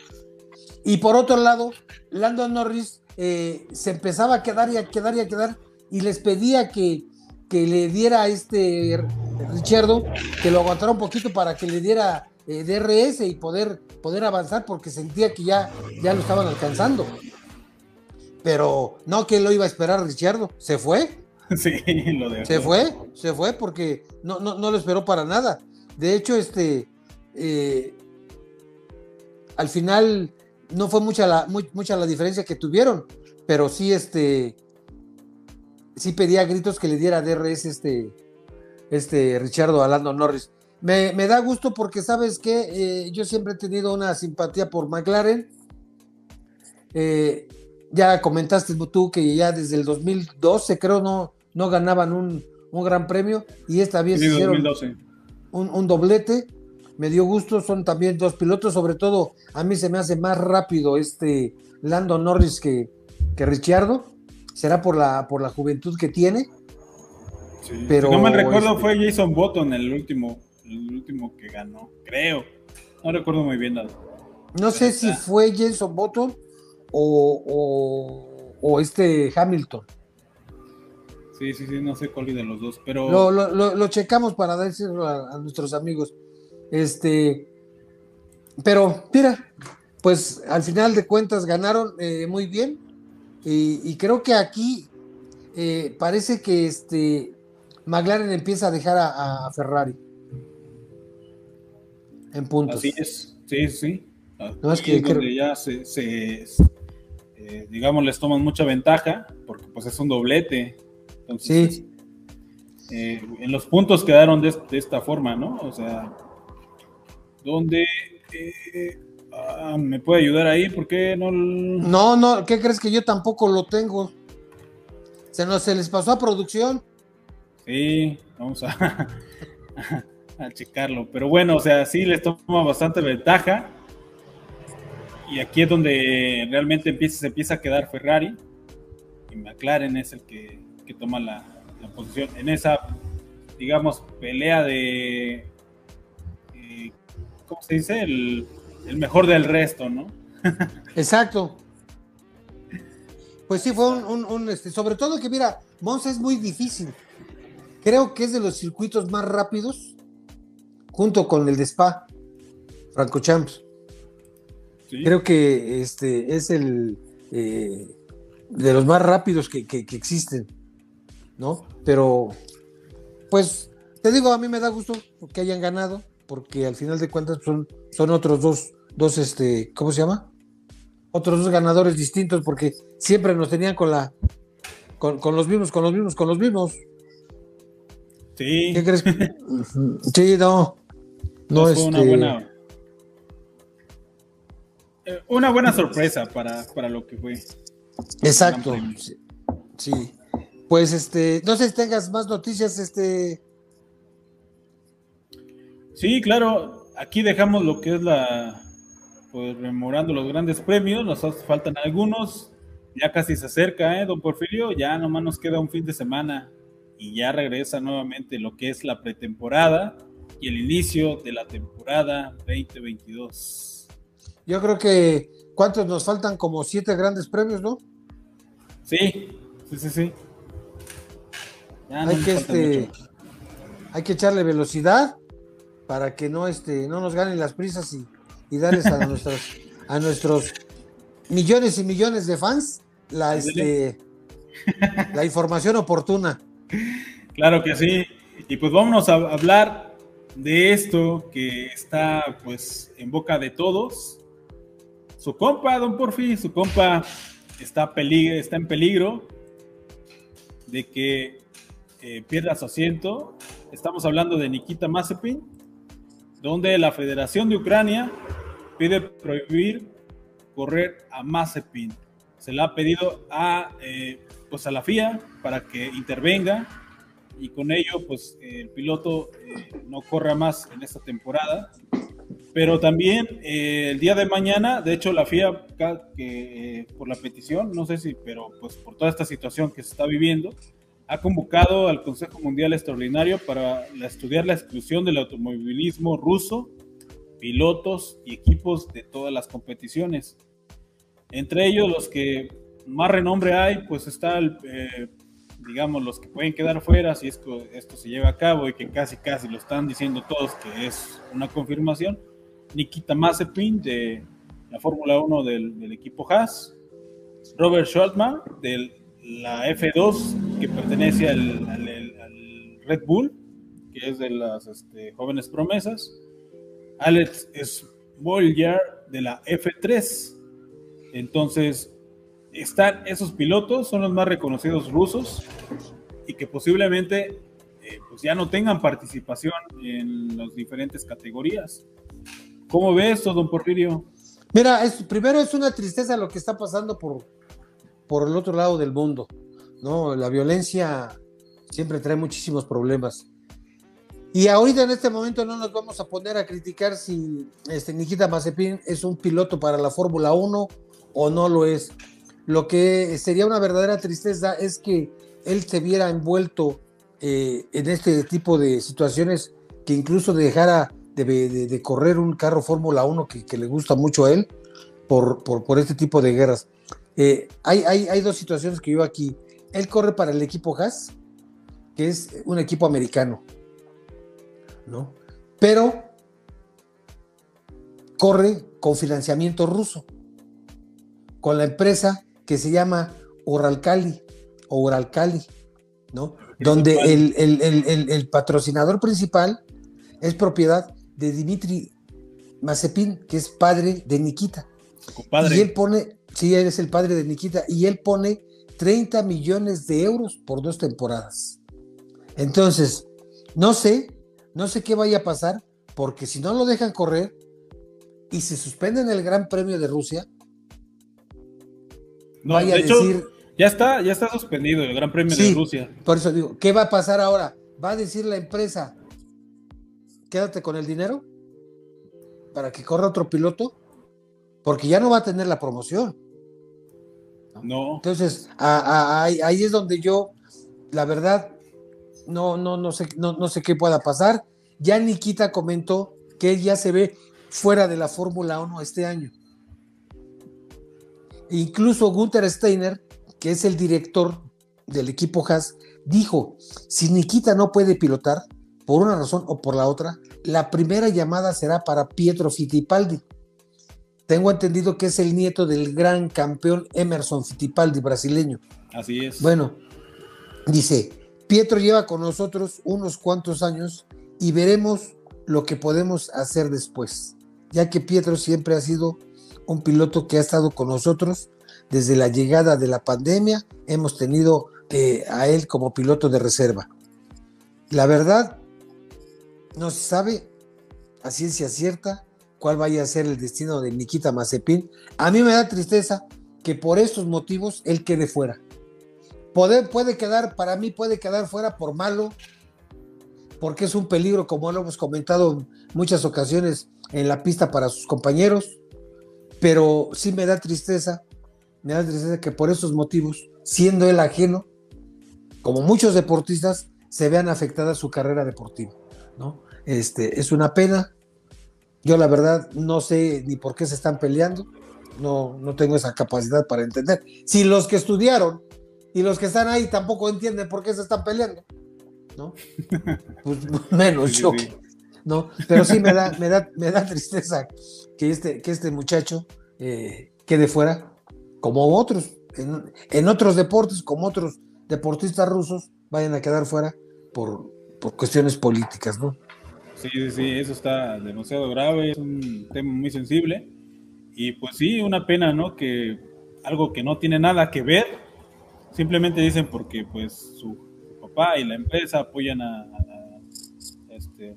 Y por otro lado, Lando Norris eh, se empezaba a quedar y a quedar y a quedar y les pedía que, que le diera a este Richardo que lo aguantara un poquito para que le diera eh, DRS y poder, poder avanzar porque sentía que ya, ya lo estaban alcanzando. Pero no que lo iba a esperar Richardo, se fue. (laughs) Sí, lo dejó. Se fue, se fue porque no, no, no lo esperó para nada. De hecho, este, eh, al final no fue mucha la, mucha la diferencia que tuvieron, pero sí, este, sí pedía gritos que le diera DRS este, este Richardo Alando Norris. Me, da gusto porque sabes que eh, yo siempre he tenido una simpatía por McLaren. Eh, ya comentaste tú que ya desde el 2012 creo no, no ganaban un, gran premio y esta vez hicieron un, un, doblete. Me dio gusto, son también dos pilotos, sobre todo a mí se me hace más rápido este Lando Norris que, que Ricciardo. Será por la, por la juventud que tiene. Pero, no me recuerdo, este fue Jason Button el último, el último que ganó, creo. No recuerdo muy bien nada. No sé si fue Jason Button o, o, este Hamilton. Sí, sí, sí, no sé cuál de los dos, pero... Lo, lo, lo, checamos para decirlo a, nuestros amigos. Este, pero mira, pues al final de cuentas ganaron eh, muy bien y, creo que aquí eh, parece que este McLaren empieza a dejar a, Ferrari en puntos. Así es, sí, sí. No es que ya se, eh, digamos, les toman mucha ventaja porque pues es un doblete. Entonces, sí. Eh, en los puntos quedaron de, esta forma, ¿no? O sea, donde ah, me puede ayudar ahí, ¿por qué no? No, no, ¿qué crees que yo tampoco lo tengo? Se nos se les pasó a producción. Sí, vamos a, (laughs) a, checarlo. Pero bueno, o sea, sí les toma bastante ventaja. Y aquí es donde realmente empieza, se empieza a quedar Ferrari. Y McLaren es el que, toma la, posición. En esa, digamos, pelea de. ¿Cómo se dice? El, mejor del resto, ¿no? (laughs) Exacto. Pues sí, fue un, este, sobre todo que mira, Monza es muy difícil. Creo que es de los circuitos más rápidos, junto con el de Spa, Franco Champs. Creo que este es el eh, de los más rápidos que, existen, ¿no? Pero, pues, te digo, a mí me da gusto que hayan ganado, porque al final de cuentas son, son otros dos, dos, este, ¿cómo se llama? Otros dos ganadores distintos, porque siempre nos tenían con la, con, con los mismos, con los mismos, con los mismos. Sí. ¿Qué crees? (laughs) sí, no. No, es una este, buena. Eh, una buena sorpresa para, lo que fue. Exacto. Sí. Pues este, no sé si tengas más noticias, este. Sí, claro. Aquí dejamos lo que es la. Pues rememorando los grandes premios. Nos faltan algunos. Ya casi se acerca, ¿eh, don Porfirio? Ya nomás nos queda un fin de semana y ya regresa nuevamente lo que es la pretemporada y el inicio de la temporada 2022. Yo creo que, ¿cuántos nos faltan? Como siete grandes premios, ¿no? Sí, sí, sí, sí. hay, que este, hay que echarle velocidad para que no, este, no nos ganen las prisas y, y darles a nuestros, a nuestros millones y millones de fans la, este, (laughs) la información oportuna. Claro que sí. Y pues vámonos a hablar de esto que está pues en boca de todos. Su compa, don Porfi, su compa está, está en peligro de que eh, pierda su asiento. Estamos hablando de Nikita Mazepin, donde la Federación de Ucrania pide prohibir correr a Mazepin. Se le ha pedido a eh, pues a la FIA para que intervenga y con ello pues el piloto eh, no corra más en esta temporada. Pero también eh, el día de mañana, de hecho la FIA que por la petición, no sé si, pero pues por toda esta situación que se está viviendo, ha convocado al Consejo Mundial Extraordinario para estudiar la exclusión del automovilismo ruso, pilotos y equipos de todas las competiciones. Entre ellos los que más renombre hay, pues está, eh, digamos, los que pueden quedar fuera si esto, se lleva a cabo y que casi casi lo están diciendo todos que es una confirmación. Nikita Mazepin de la Fórmula 1 del, del equipo Haas, Robert Schultman de la F2 que pertenece al, Red Bull, que es de las este, jóvenes promesas, Alex Spoiler de la F3. Entonces, están esos pilotos, son los más reconocidos rusos y que posiblemente eh, pues ya no tengan participación en las diferentes categorías. ¿Cómo ves esto, don Porfirio? Mira, es, primero es una tristeza lo que está pasando por, por el otro lado del mundo, ¿no? La violencia siempre trae muchísimos problemas. Y ahorita en este momento no nos vamos a poner a criticar si este, Nikita Mazepin es un piloto para la Fórmula 1 o no lo es. Lo que sería una verdadera tristeza es que él se viera envuelto eh, en este tipo de situaciones que incluso dejara de, correr un carro Fórmula 1 que, le gusta mucho a él por, por este tipo de guerras. Eh, hay, hay, dos situaciones que yo aquí. Él corre para el equipo Haas, que es un equipo americano, ¿no? Pero corre con financiamiento ruso, con la empresa que se llama Uralkali o ¿no? Donde el, el, patrocinador principal es propiedad de Dimitri Mazepin, que es padre de Nikita. Y él pone, Sí, él es el padre de Nikita y él pone 30 millones de euros por dos temporadas. Entonces, no sé, no sé qué vaya a pasar, porque si no lo dejan correr y se suspenden el Gran Premio de Rusia, no, vaya a decir. Ya está, ya está suspendido el Gran Premio de Rusia. Por eso digo, ¿qué va a pasar ahora? ¿Va a decir la empresa, quédate con el dinero para que corra otro piloto? Porque ya no va a tener la promoción. No. Entonces, ahí es donde yo, la verdad, no, no, no, sé, no, sé qué pueda pasar. Ya Nikita comentó que él ya se ve fuera de la Fórmula 1 este año. Incluso Gunther Steiner, que es el director del equipo Haas, dijo, si Nikita no puede pilotar, por una razón o por la otra, la primera llamada será para Pietro Fittipaldi tengo entendido que es el nieto del gran campeón Emerson Fittipaldi, brasileño. Así es. Bueno, dice, Pietro lleva con nosotros unos cuantos años y veremos lo que podemos hacer después, ya que Pietro siempre ha sido un piloto que ha estado con nosotros desde la llegada de la pandemia, hemos tenido eh, a él como piloto de reserva. La verdad, no se sabe a ciencia cierta cuál vaya a ser el destino de Nikita Mazepin. A mí me da tristeza que por estos motivos él quede fuera. Puede, puede quedar, para mí puede quedar fuera por malo, porque es un peligro, como lo hemos comentado en muchas ocasiones en la pista para sus compañeros, pero sí me da tristeza, me da tristeza que por esos motivos, siendo él ajeno, como muchos deportistas, se vean afectada su carrera deportiva, ¿no? Este, es una pena, yo la verdad no sé ni por qué se están peleando, no, no tengo esa capacidad para entender. Si los que estudiaron y los que están ahí tampoco entienden por qué se están peleando, ¿no? (laughs) Pues (laughs) menos yo. ¿no? Pero sí me da, me da, me da tristeza que este, que este muchacho eh, quede fuera, como otros, en, en, otros deportes, como otros deportistas rusos, vayan a quedar fuera por, por cuestiones políticas, ¿no? Sí, sí, eso está demasiado grave, es un tema muy sensible. Y pues sí, una pena, ¿no? Que algo que no tiene nada que ver, simplemente dicen porque pues su, papá y la empresa apoyan a, este,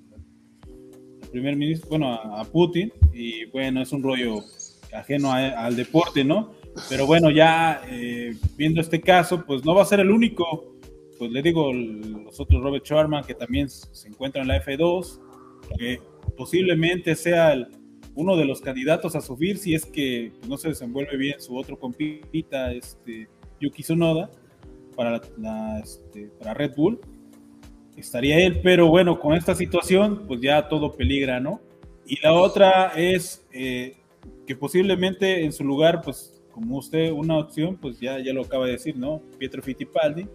al primer ministro, bueno, a, Putin, y bueno, es un rollo ajeno al deporte, ¿no? Pero bueno, ya eh, viendo este caso, pues no va a ser el único, pues le digo, los otros Robert Sharman, que también se encuentran en la F2, que posiblemente sea uno de los candidatos a subir si es que no se desenvuelve bien su otro compita, este, Yuki Tsunoda. para, este, para Red Bull, estaría él, pero bueno, con esta situación, pues ya todo peligra, ¿no? Y la otra es eh, que posiblemente en su lugar, pues como usted, una opción, pues ya, ya lo acaba de decir, ¿no? Pietro Fittipaldi,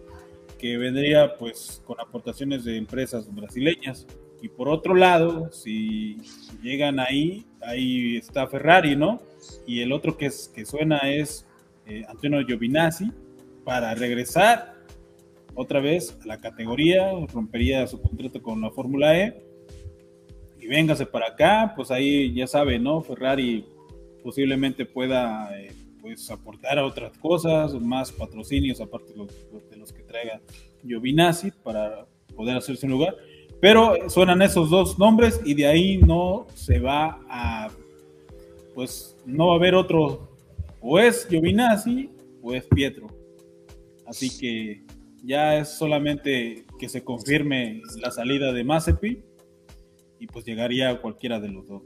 que vendría pues con aportaciones de empresas brasileñas. Y por otro lado, si llegan ahí, ahí está Ferrari, ¿no? Y el otro que, es, que suena es eh, Antonio Giovinazzi para regresar otra vez a la categoría, rompería su contrato con la Fórmula E y véngase para acá, pues ahí ya sabe, ¿no? Ferrari posiblemente pueda eh, pues aportar a otras cosas, más patrocinios aparte de los, de los que traiga Giovinazzi para poder hacerse un lugar. Pero suenan esos dos nombres y de ahí no se va a, pues no va a haber otro, o es Giovinazzi o es Pietro. Así que ya es solamente que se confirme la salida de Mazepi y pues llegaría cualquiera de los dos.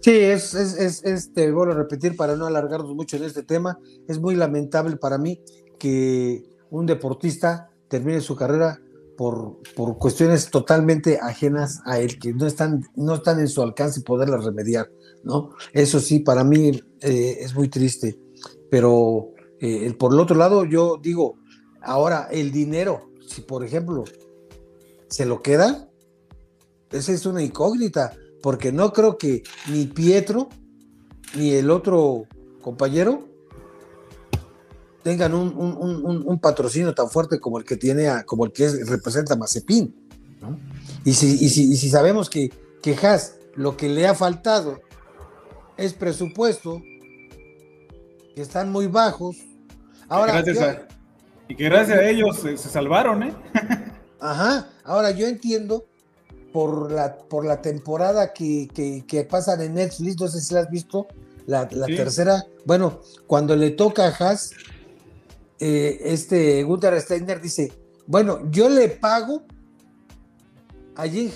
Sí, es, es, es, te vuelvo a repetir para no alargarnos mucho en este tema, es muy lamentable para mí que un deportista termine su carrera por, por cuestiones totalmente ajenas a él, que no están, no están en su alcance poderlas remediar, ¿no? Eso sí, para mí eh, es muy triste, pero eh, por el otro lado, yo digo, ahora el dinero, si por ejemplo se lo queda, esa es una incógnita, porque no creo que ni Pietro ni el otro compañero tengan un, patrocinio tan fuerte como el que tiene como el que representa Mazepin. Y, si, si, sabemos que, que Haas lo que le ha faltado es presupuesto, que están muy bajos. Ahora, y que gracias a ellos se, salvaron, ¿eh? (laughs) Ajá, ahora yo entiendo por la, por la temporada que, que, pasan en Netflix, no sé si la has visto, la, tercera, bueno, cuando le toca a Haas, eh, este Gunther Steiner dice, bueno, yo le pago a Jim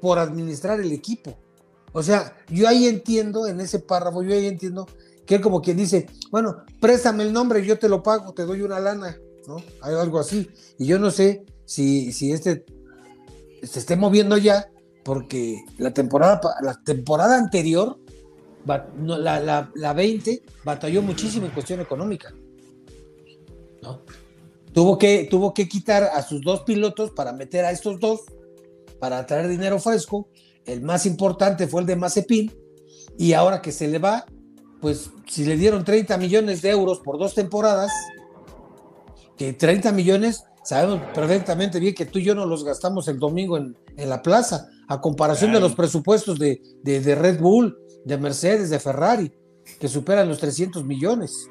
por administrar el equipo. O sea, yo ahí entiendo, en ese párrafo, yo ahí entiendo que él como quien dice, bueno, préstame el nombre, yo te lo pago, te doy una lana, ¿no? Hay algo así. Y yo no sé si, si este se esté moviendo ya, porque la temporada, la temporada anterior, la, la, la 20, batalló muchísimo en cuestión económica. Tuvo que, tuvo que quitar a sus dos pilotos para meter a estos dos, para traer dinero fresco. El más importante fue el de Mazepin, y ahora que se le va, pues si le dieron 30 millones de euros por dos temporadas, que 30 millones, sabemos perfectamente bien que tú y yo no los gastamos el domingo en, la plaza, a comparación de los presupuestos de, de, Red Bull, de Mercedes, de Ferrari, que superan los 300 millones.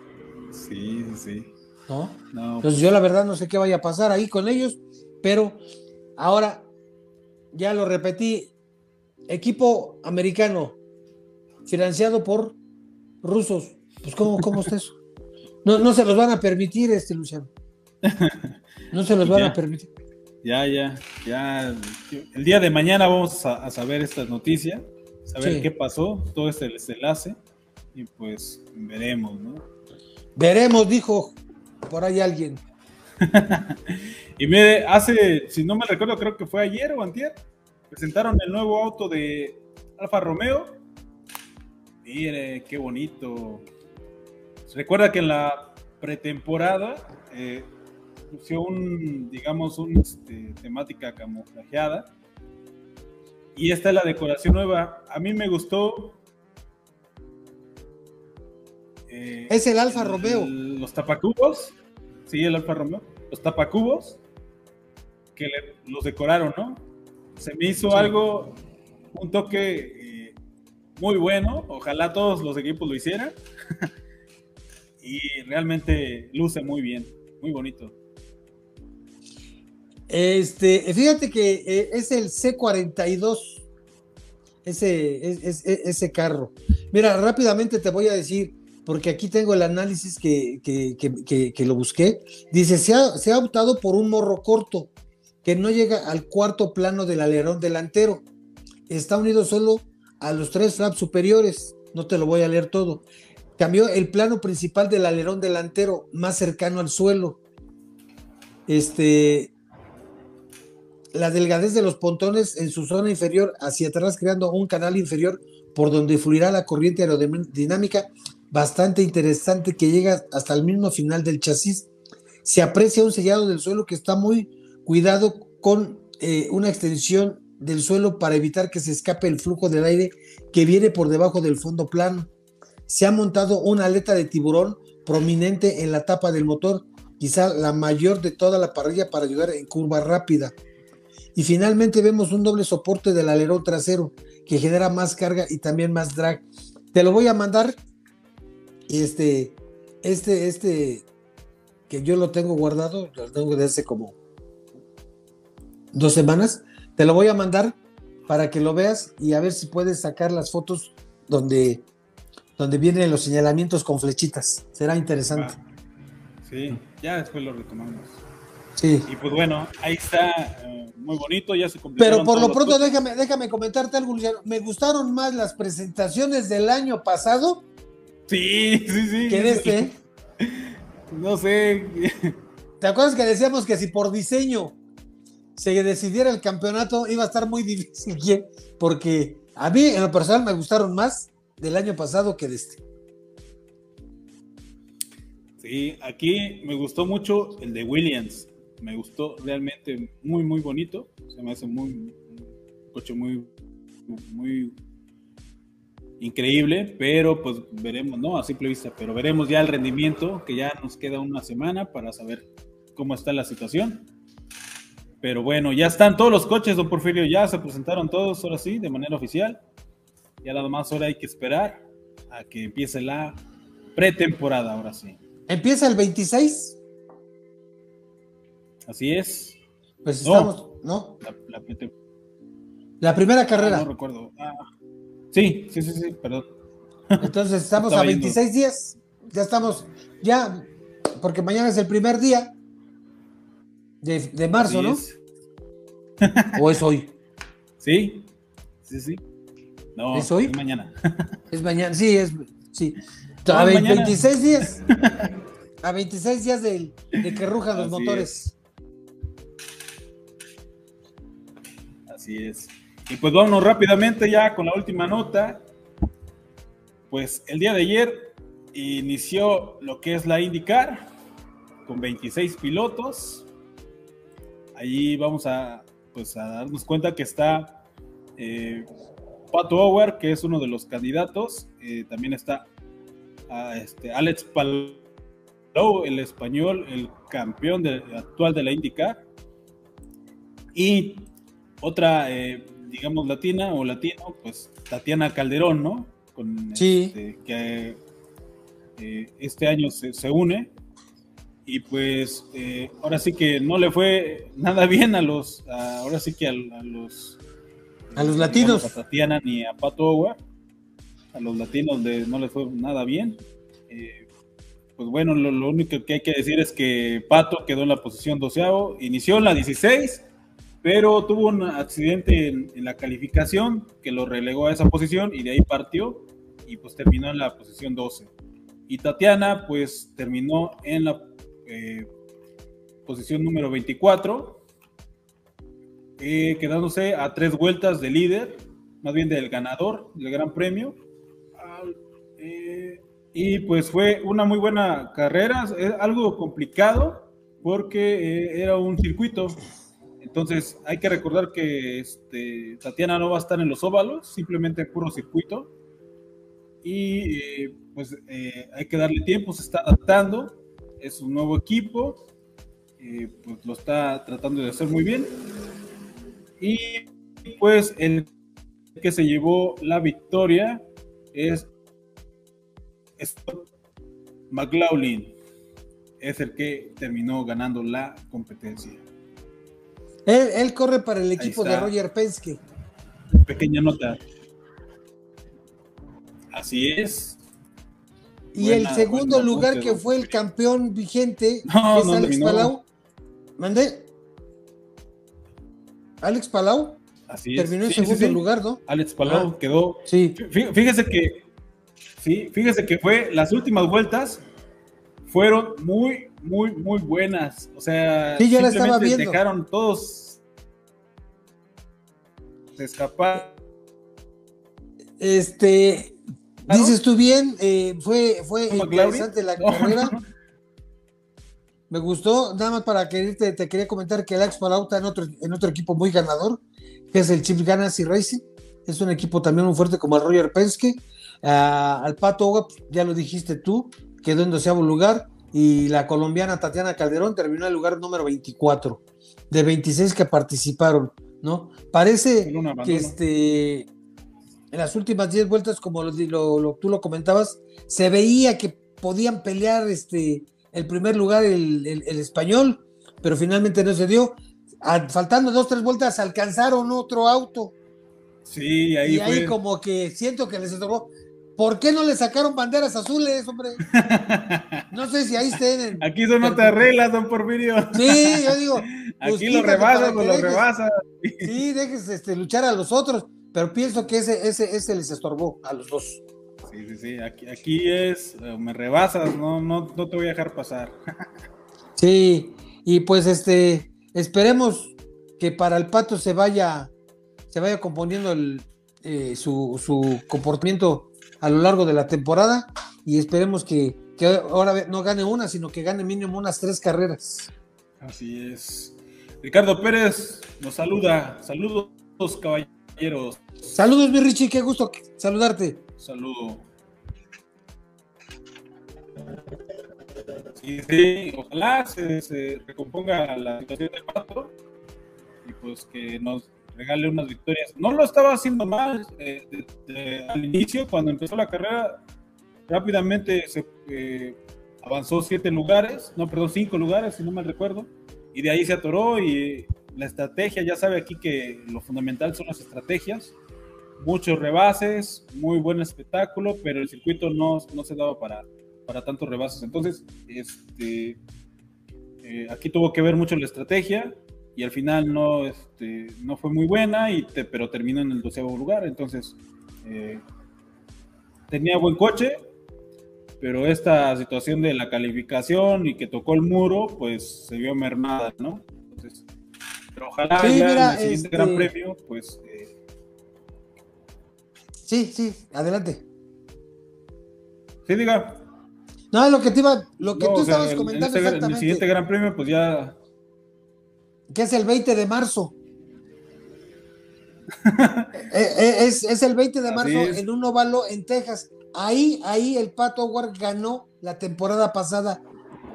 Sí, sí. ¿No? Entonces yo la verdad no sé qué vaya a pasar ahí con ellos, pero ahora, ya lo repetí, equipo americano financiado por rusos, pues ¿cómo, cómo está eso? No, no se los van a permitir, este Luciano. No se los (laughs) van a permitir. Ya, ya, ya. El día de mañana vamos a, saber esta noticia, saber qué pasó, todo este desenlace, y pues veremos, ¿no? Veremos, dijo por ahí alguien. (laughs) y mire, hace, si no me recuerdo, creo que fue ayer o antier, presentaron el nuevo auto de Alfa Romeo. Mire, qué bonito. Recuerda que en la pretemporada eh, un, digamos, una este, temática camuflajeada. Y esta es la decoración nueva. A mí me gustó eh, es el Alfa Romeo. los tapacubos. Sí, el Alfa Romeo. Los tapacubos que los decoraron, ¿no? Se me hizo algo, un toque eh, muy bueno. Ojalá todos los equipos lo hicieran. (laughs) y realmente luce muy bien, muy bonito. Este, fíjate que eh, es el C42, ese, ese carro. Mira, rápidamente te voy a decir, porque aquí tengo el análisis que, que, lo busqué. Dice, se ha, se ha, optado por un morro corto, que no llega al cuarto plano del alerón delantero. Está unido solo a los tres flaps superiores. No te lo voy a leer todo. Cambió el plano principal del alerón delantero, más cercano al suelo. este, la delgadez de los pontones en su zona inferior hacia atrás, creando un canal inferior por donde fluirá la corriente aerodinámica bastante interesante que llega hasta el mismo final del chasis. Se aprecia un sellado del suelo que está muy cuidado con eh, una extensión del suelo para evitar que se escape el flujo del aire que viene por debajo del fondo plano. Se ha montado una aleta de tiburón prominente en la tapa del motor, quizá la mayor de toda la parrilla para ayudar en curva rápida. Y finalmente vemos un doble soporte del alerón trasero que genera más carga y también más drag. Te lo voy a mandar. Este, este, este, que yo lo tengo guardado, lo tengo desde hace como dos semanas. Te lo voy a mandar para que lo veas y a ver si puedes sacar las fotos donde, donde vienen los señalamientos con flechitas. Será interesante. Ah, sí, ya después lo retomamos. Sí. Y pues bueno, ahí está, eh, muy bonito, ya se Pero por lo pronto déjame, déjame comentarte algo, Luciano. Me gustaron más las presentaciones del año pasado. Sí, sí, sí. Que de este. No sé. ¿Te acuerdas que decíamos que si por diseño se decidiera el campeonato iba a estar muy (laughs) difícil? Porque a mí en lo personal me gustaron más del año pasado que de este. Sí, aquí me gustó mucho el de Williams me gustó realmente muy, muy bonito. Se me hace muy, un coche muy, muy increíble, pero pues veremos, no a simple vista, pero veremos ya el rendimiento, que ya nos queda una semana para saber cómo está la situación. Pero bueno, ya están todos los coches, don Porfirio, ya se presentaron todos, ahora sí, de manera oficial. Ya nada más ahora hay que esperar a que empiece la pretemporada, ahora sí. ¿Empieza el 26? Así es. Pues estamos, ¿no? La, primera carrera. Ah, no recuerdo. Ah. Sí, sí, sí, sí, perdón. Entonces estamos a 26 días. Ya estamos, ya, porque mañana es el primer día de, marzo, ¿no? (laughs) ¿O es hoy? Sí, sí, sí. No, ¿Es hoy? Es mañana. (laughs) Es mañana, sí, es, sí. A 26 días. (laughs) A 26 días de, que rujan los motores. es. Y pues vámonos rápidamente ya con la última nota. Pues el día de ayer inició lo que es la IndyCar con 26 pilotos. Allí vamos a, pues, a darnos cuenta que está eh, Pato Ower, que es uno de los candidatos. Eh, también está este, Alex Palou, el español, el campeón actual de la IndyCar. Y otra, eh, digamos, latina o latino, pues Tatiana Calderón, ¿no? Con, sí. Este, que eh, este año se, une. Y pues eh, ahora sí que no le fue nada bien a los, ahora sí que a, los... A los latinos. a Tatiana ni a Pato A los latinos no les fue nada bien. pues bueno, lo, lo, único que hay que decir es que Pato quedó en la posición doceavo, inició en la 16 pero tuvo un accidente en, la calificación que lo relegó a esa posición y de ahí partió y pues terminó en la posición 12. Y Tatiana pues terminó en la eh, posición número 24, eh, quedándose a tres vueltas de líder, más bien del ganador del Gran Premio. Eh, y pues fue una muy buena carrera, algo complicado porque era un circuito entonces, hay que recordar que este, Tatiana no va a estar en los óvalos, simplemente puro circuito. Y eh, pues eh, hay que darle tiempo, se está adaptando, es un nuevo equipo, eh, pues lo está tratando de hacer muy bien. Y pues el que se llevó la victoria es, es McLaughlin, es el que terminó ganando la competencia. Él, corre para el equipo de Roger Penske. Pequeña nota. Así es. Y el segundo lugar que fue el campeón vigente (laughs) es Alex Palau. ¿Mandé? ¿Alex Palau? Así es. Terminó en segundo lugar, ¿no? Alex Palau ah, quedó. Sí. Fíjese que. Sí, fíjese que fue las últimas vueltas fueron muy muy, muy buenas. O sea, sí, yo la estaba viendo. dejaron todos escapar. Este, dices tú bien, eh, fue, fue interesante la carrera. Me gustó, nada más para que te quería comentar que Alex Palauta en otro, en otro equipo muy ganador, que es el Chip Ganassi Racing. Es un equipo también muy fuerte como el Roger Penske. Ah, al Pato ya lo dijiste tú, quedó en doceavo lugar. Y la colombiana Tatiana Calderón terminó en el lugar número 24 de 26 que participaron, ¿no? Parece que este, en las últimas 10 vueltas, como lo, tú lo comentabas, se veía que podían pelear este, el primer lugar el, español, pero finalmente no se dio. faltando dos, tres vueltas, alcanzaron otro auto. Sí, ahí Y ahí como que siento que les estorbó. ¿Por qué no le sacaron banderas azules, hombre? (laughs) No sé si ahí estén. Aquí son otras reglas, don Porfirio. Sí, yo digo. Pues (laughs) Aquí lo rebasan, pues lo rebasan. Sí, dejes este, luchar a los otros, pero pienso que ese, ese, ese les estorbó a los dos. Sí, sí, sí. Aquí, aquí es, eh, me rebasas, no, no, no te voy a dejar pasar. (laughs) Sí, y pues este, esperemos que para el pato se vaya, se vaya componiendo el, eh, su, su, comportamiento a lo largo de la temporada y esperemos que, que, ahora no gane una, sino que gane mínimo unas tres carreras. Así es. Ricardo Pérez nos saluda. Saludos, caballeros. Saludos, mi Richie, qué gusto saludarte. Saludo. Sí, sí, ojalá se, recomponga la situación de cuatro y pues que nos regale unas victorias. No lo estaba haciendo mal eh, al inicio, cuando empezó la carrera, rápidamente se eh, avanzó siete lugares, no, perdón, cinco lugares, si no mal recuerdo, y de ahí se atoró y la estrategia, ya sabe aquí que lo fundamental son las estrategias muchos rebases, muy buen espectáculo, pero el circuito no, no se daba para, para tantos rebases. Entonces, este, eh, aquí tuvo que ver mucho la estrategia y al final no, este, no fue muy buena, y pero terminó en el doceavo lugar. Entonces, eh, tenía buen coche, pero esta situación de la calificación y que tocó el muro, pues se vio mermada, ¿no? Entonces, pero ojalá en el siguiente Gran este Premio, pues Sí, sí, adelante. Sí, diga. No, lo que te iba, lo que tú estabas comentando en exactamente. el siguiente Gran Premio, pues ya. Que es el 20 de marzo. (laughs) Eh, eh, es, el 20 de marzo en un óvalo en Texas. Ahí, ahí el Pato Howard ganó la temporada pasada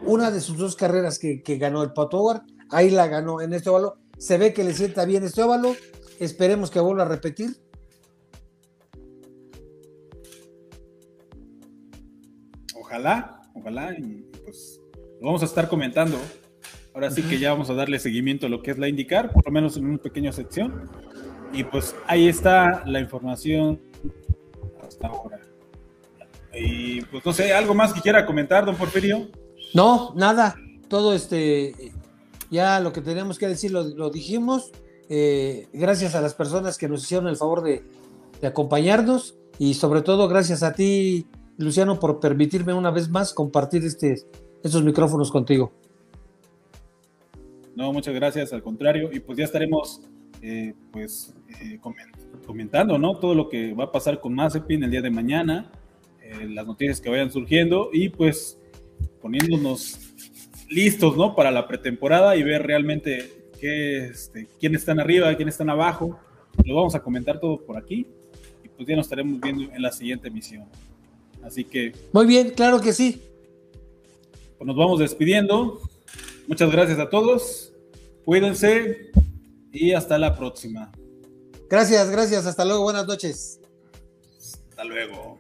una de sus dos carreras que, que ganó el Pato Howard. Ahí la ganó en este óvalo. Se ve que le sienta bien este óvalo. Esperemos que vuelva a repetir. ojalá, ojalá, y pues lo vamos a estar comentando. Ahora sí que ya vamos a darle seguimiento a lo que es la indicar, por lo menos en una pequeña sección. Y pues ahí está la información hasta ahora. Y pues no sé, ¿algo más que quiera comentar, don Porfirio? No, nada. Todo este, ya lo que tenemos que decir lo, dijimos. Eh, gracias a las personas que nos hicieron el favor de, de acompañarnos y sobre todo gracias a ti, Luciano, por permitirme una vez más compartir este, estos micrófonos contigo. No, muchas gracias, al contrario, y pues ya estaremos eh, pues eh, comentando, ¿no? Todo lo que va a pasar con Mazepin el día de mañana, eh, las noticias que vayan surgiendo y pues poniéndonos listos, ¿no? Para la pretemporada y ver realmente qué, este, quién están arriba, quién están abajo. Lo vamos a comentar todo por aquí y pues ya nos estaremos viendo en la siguiente emisión. Así que. Muy bien, claro que sí. Pues nos vamos despidiendo. Muchas gracias a todos. Cuídense y hasta la próxima. Gracias, gracias. Hasta luego. Buenas noches. Hasta luego.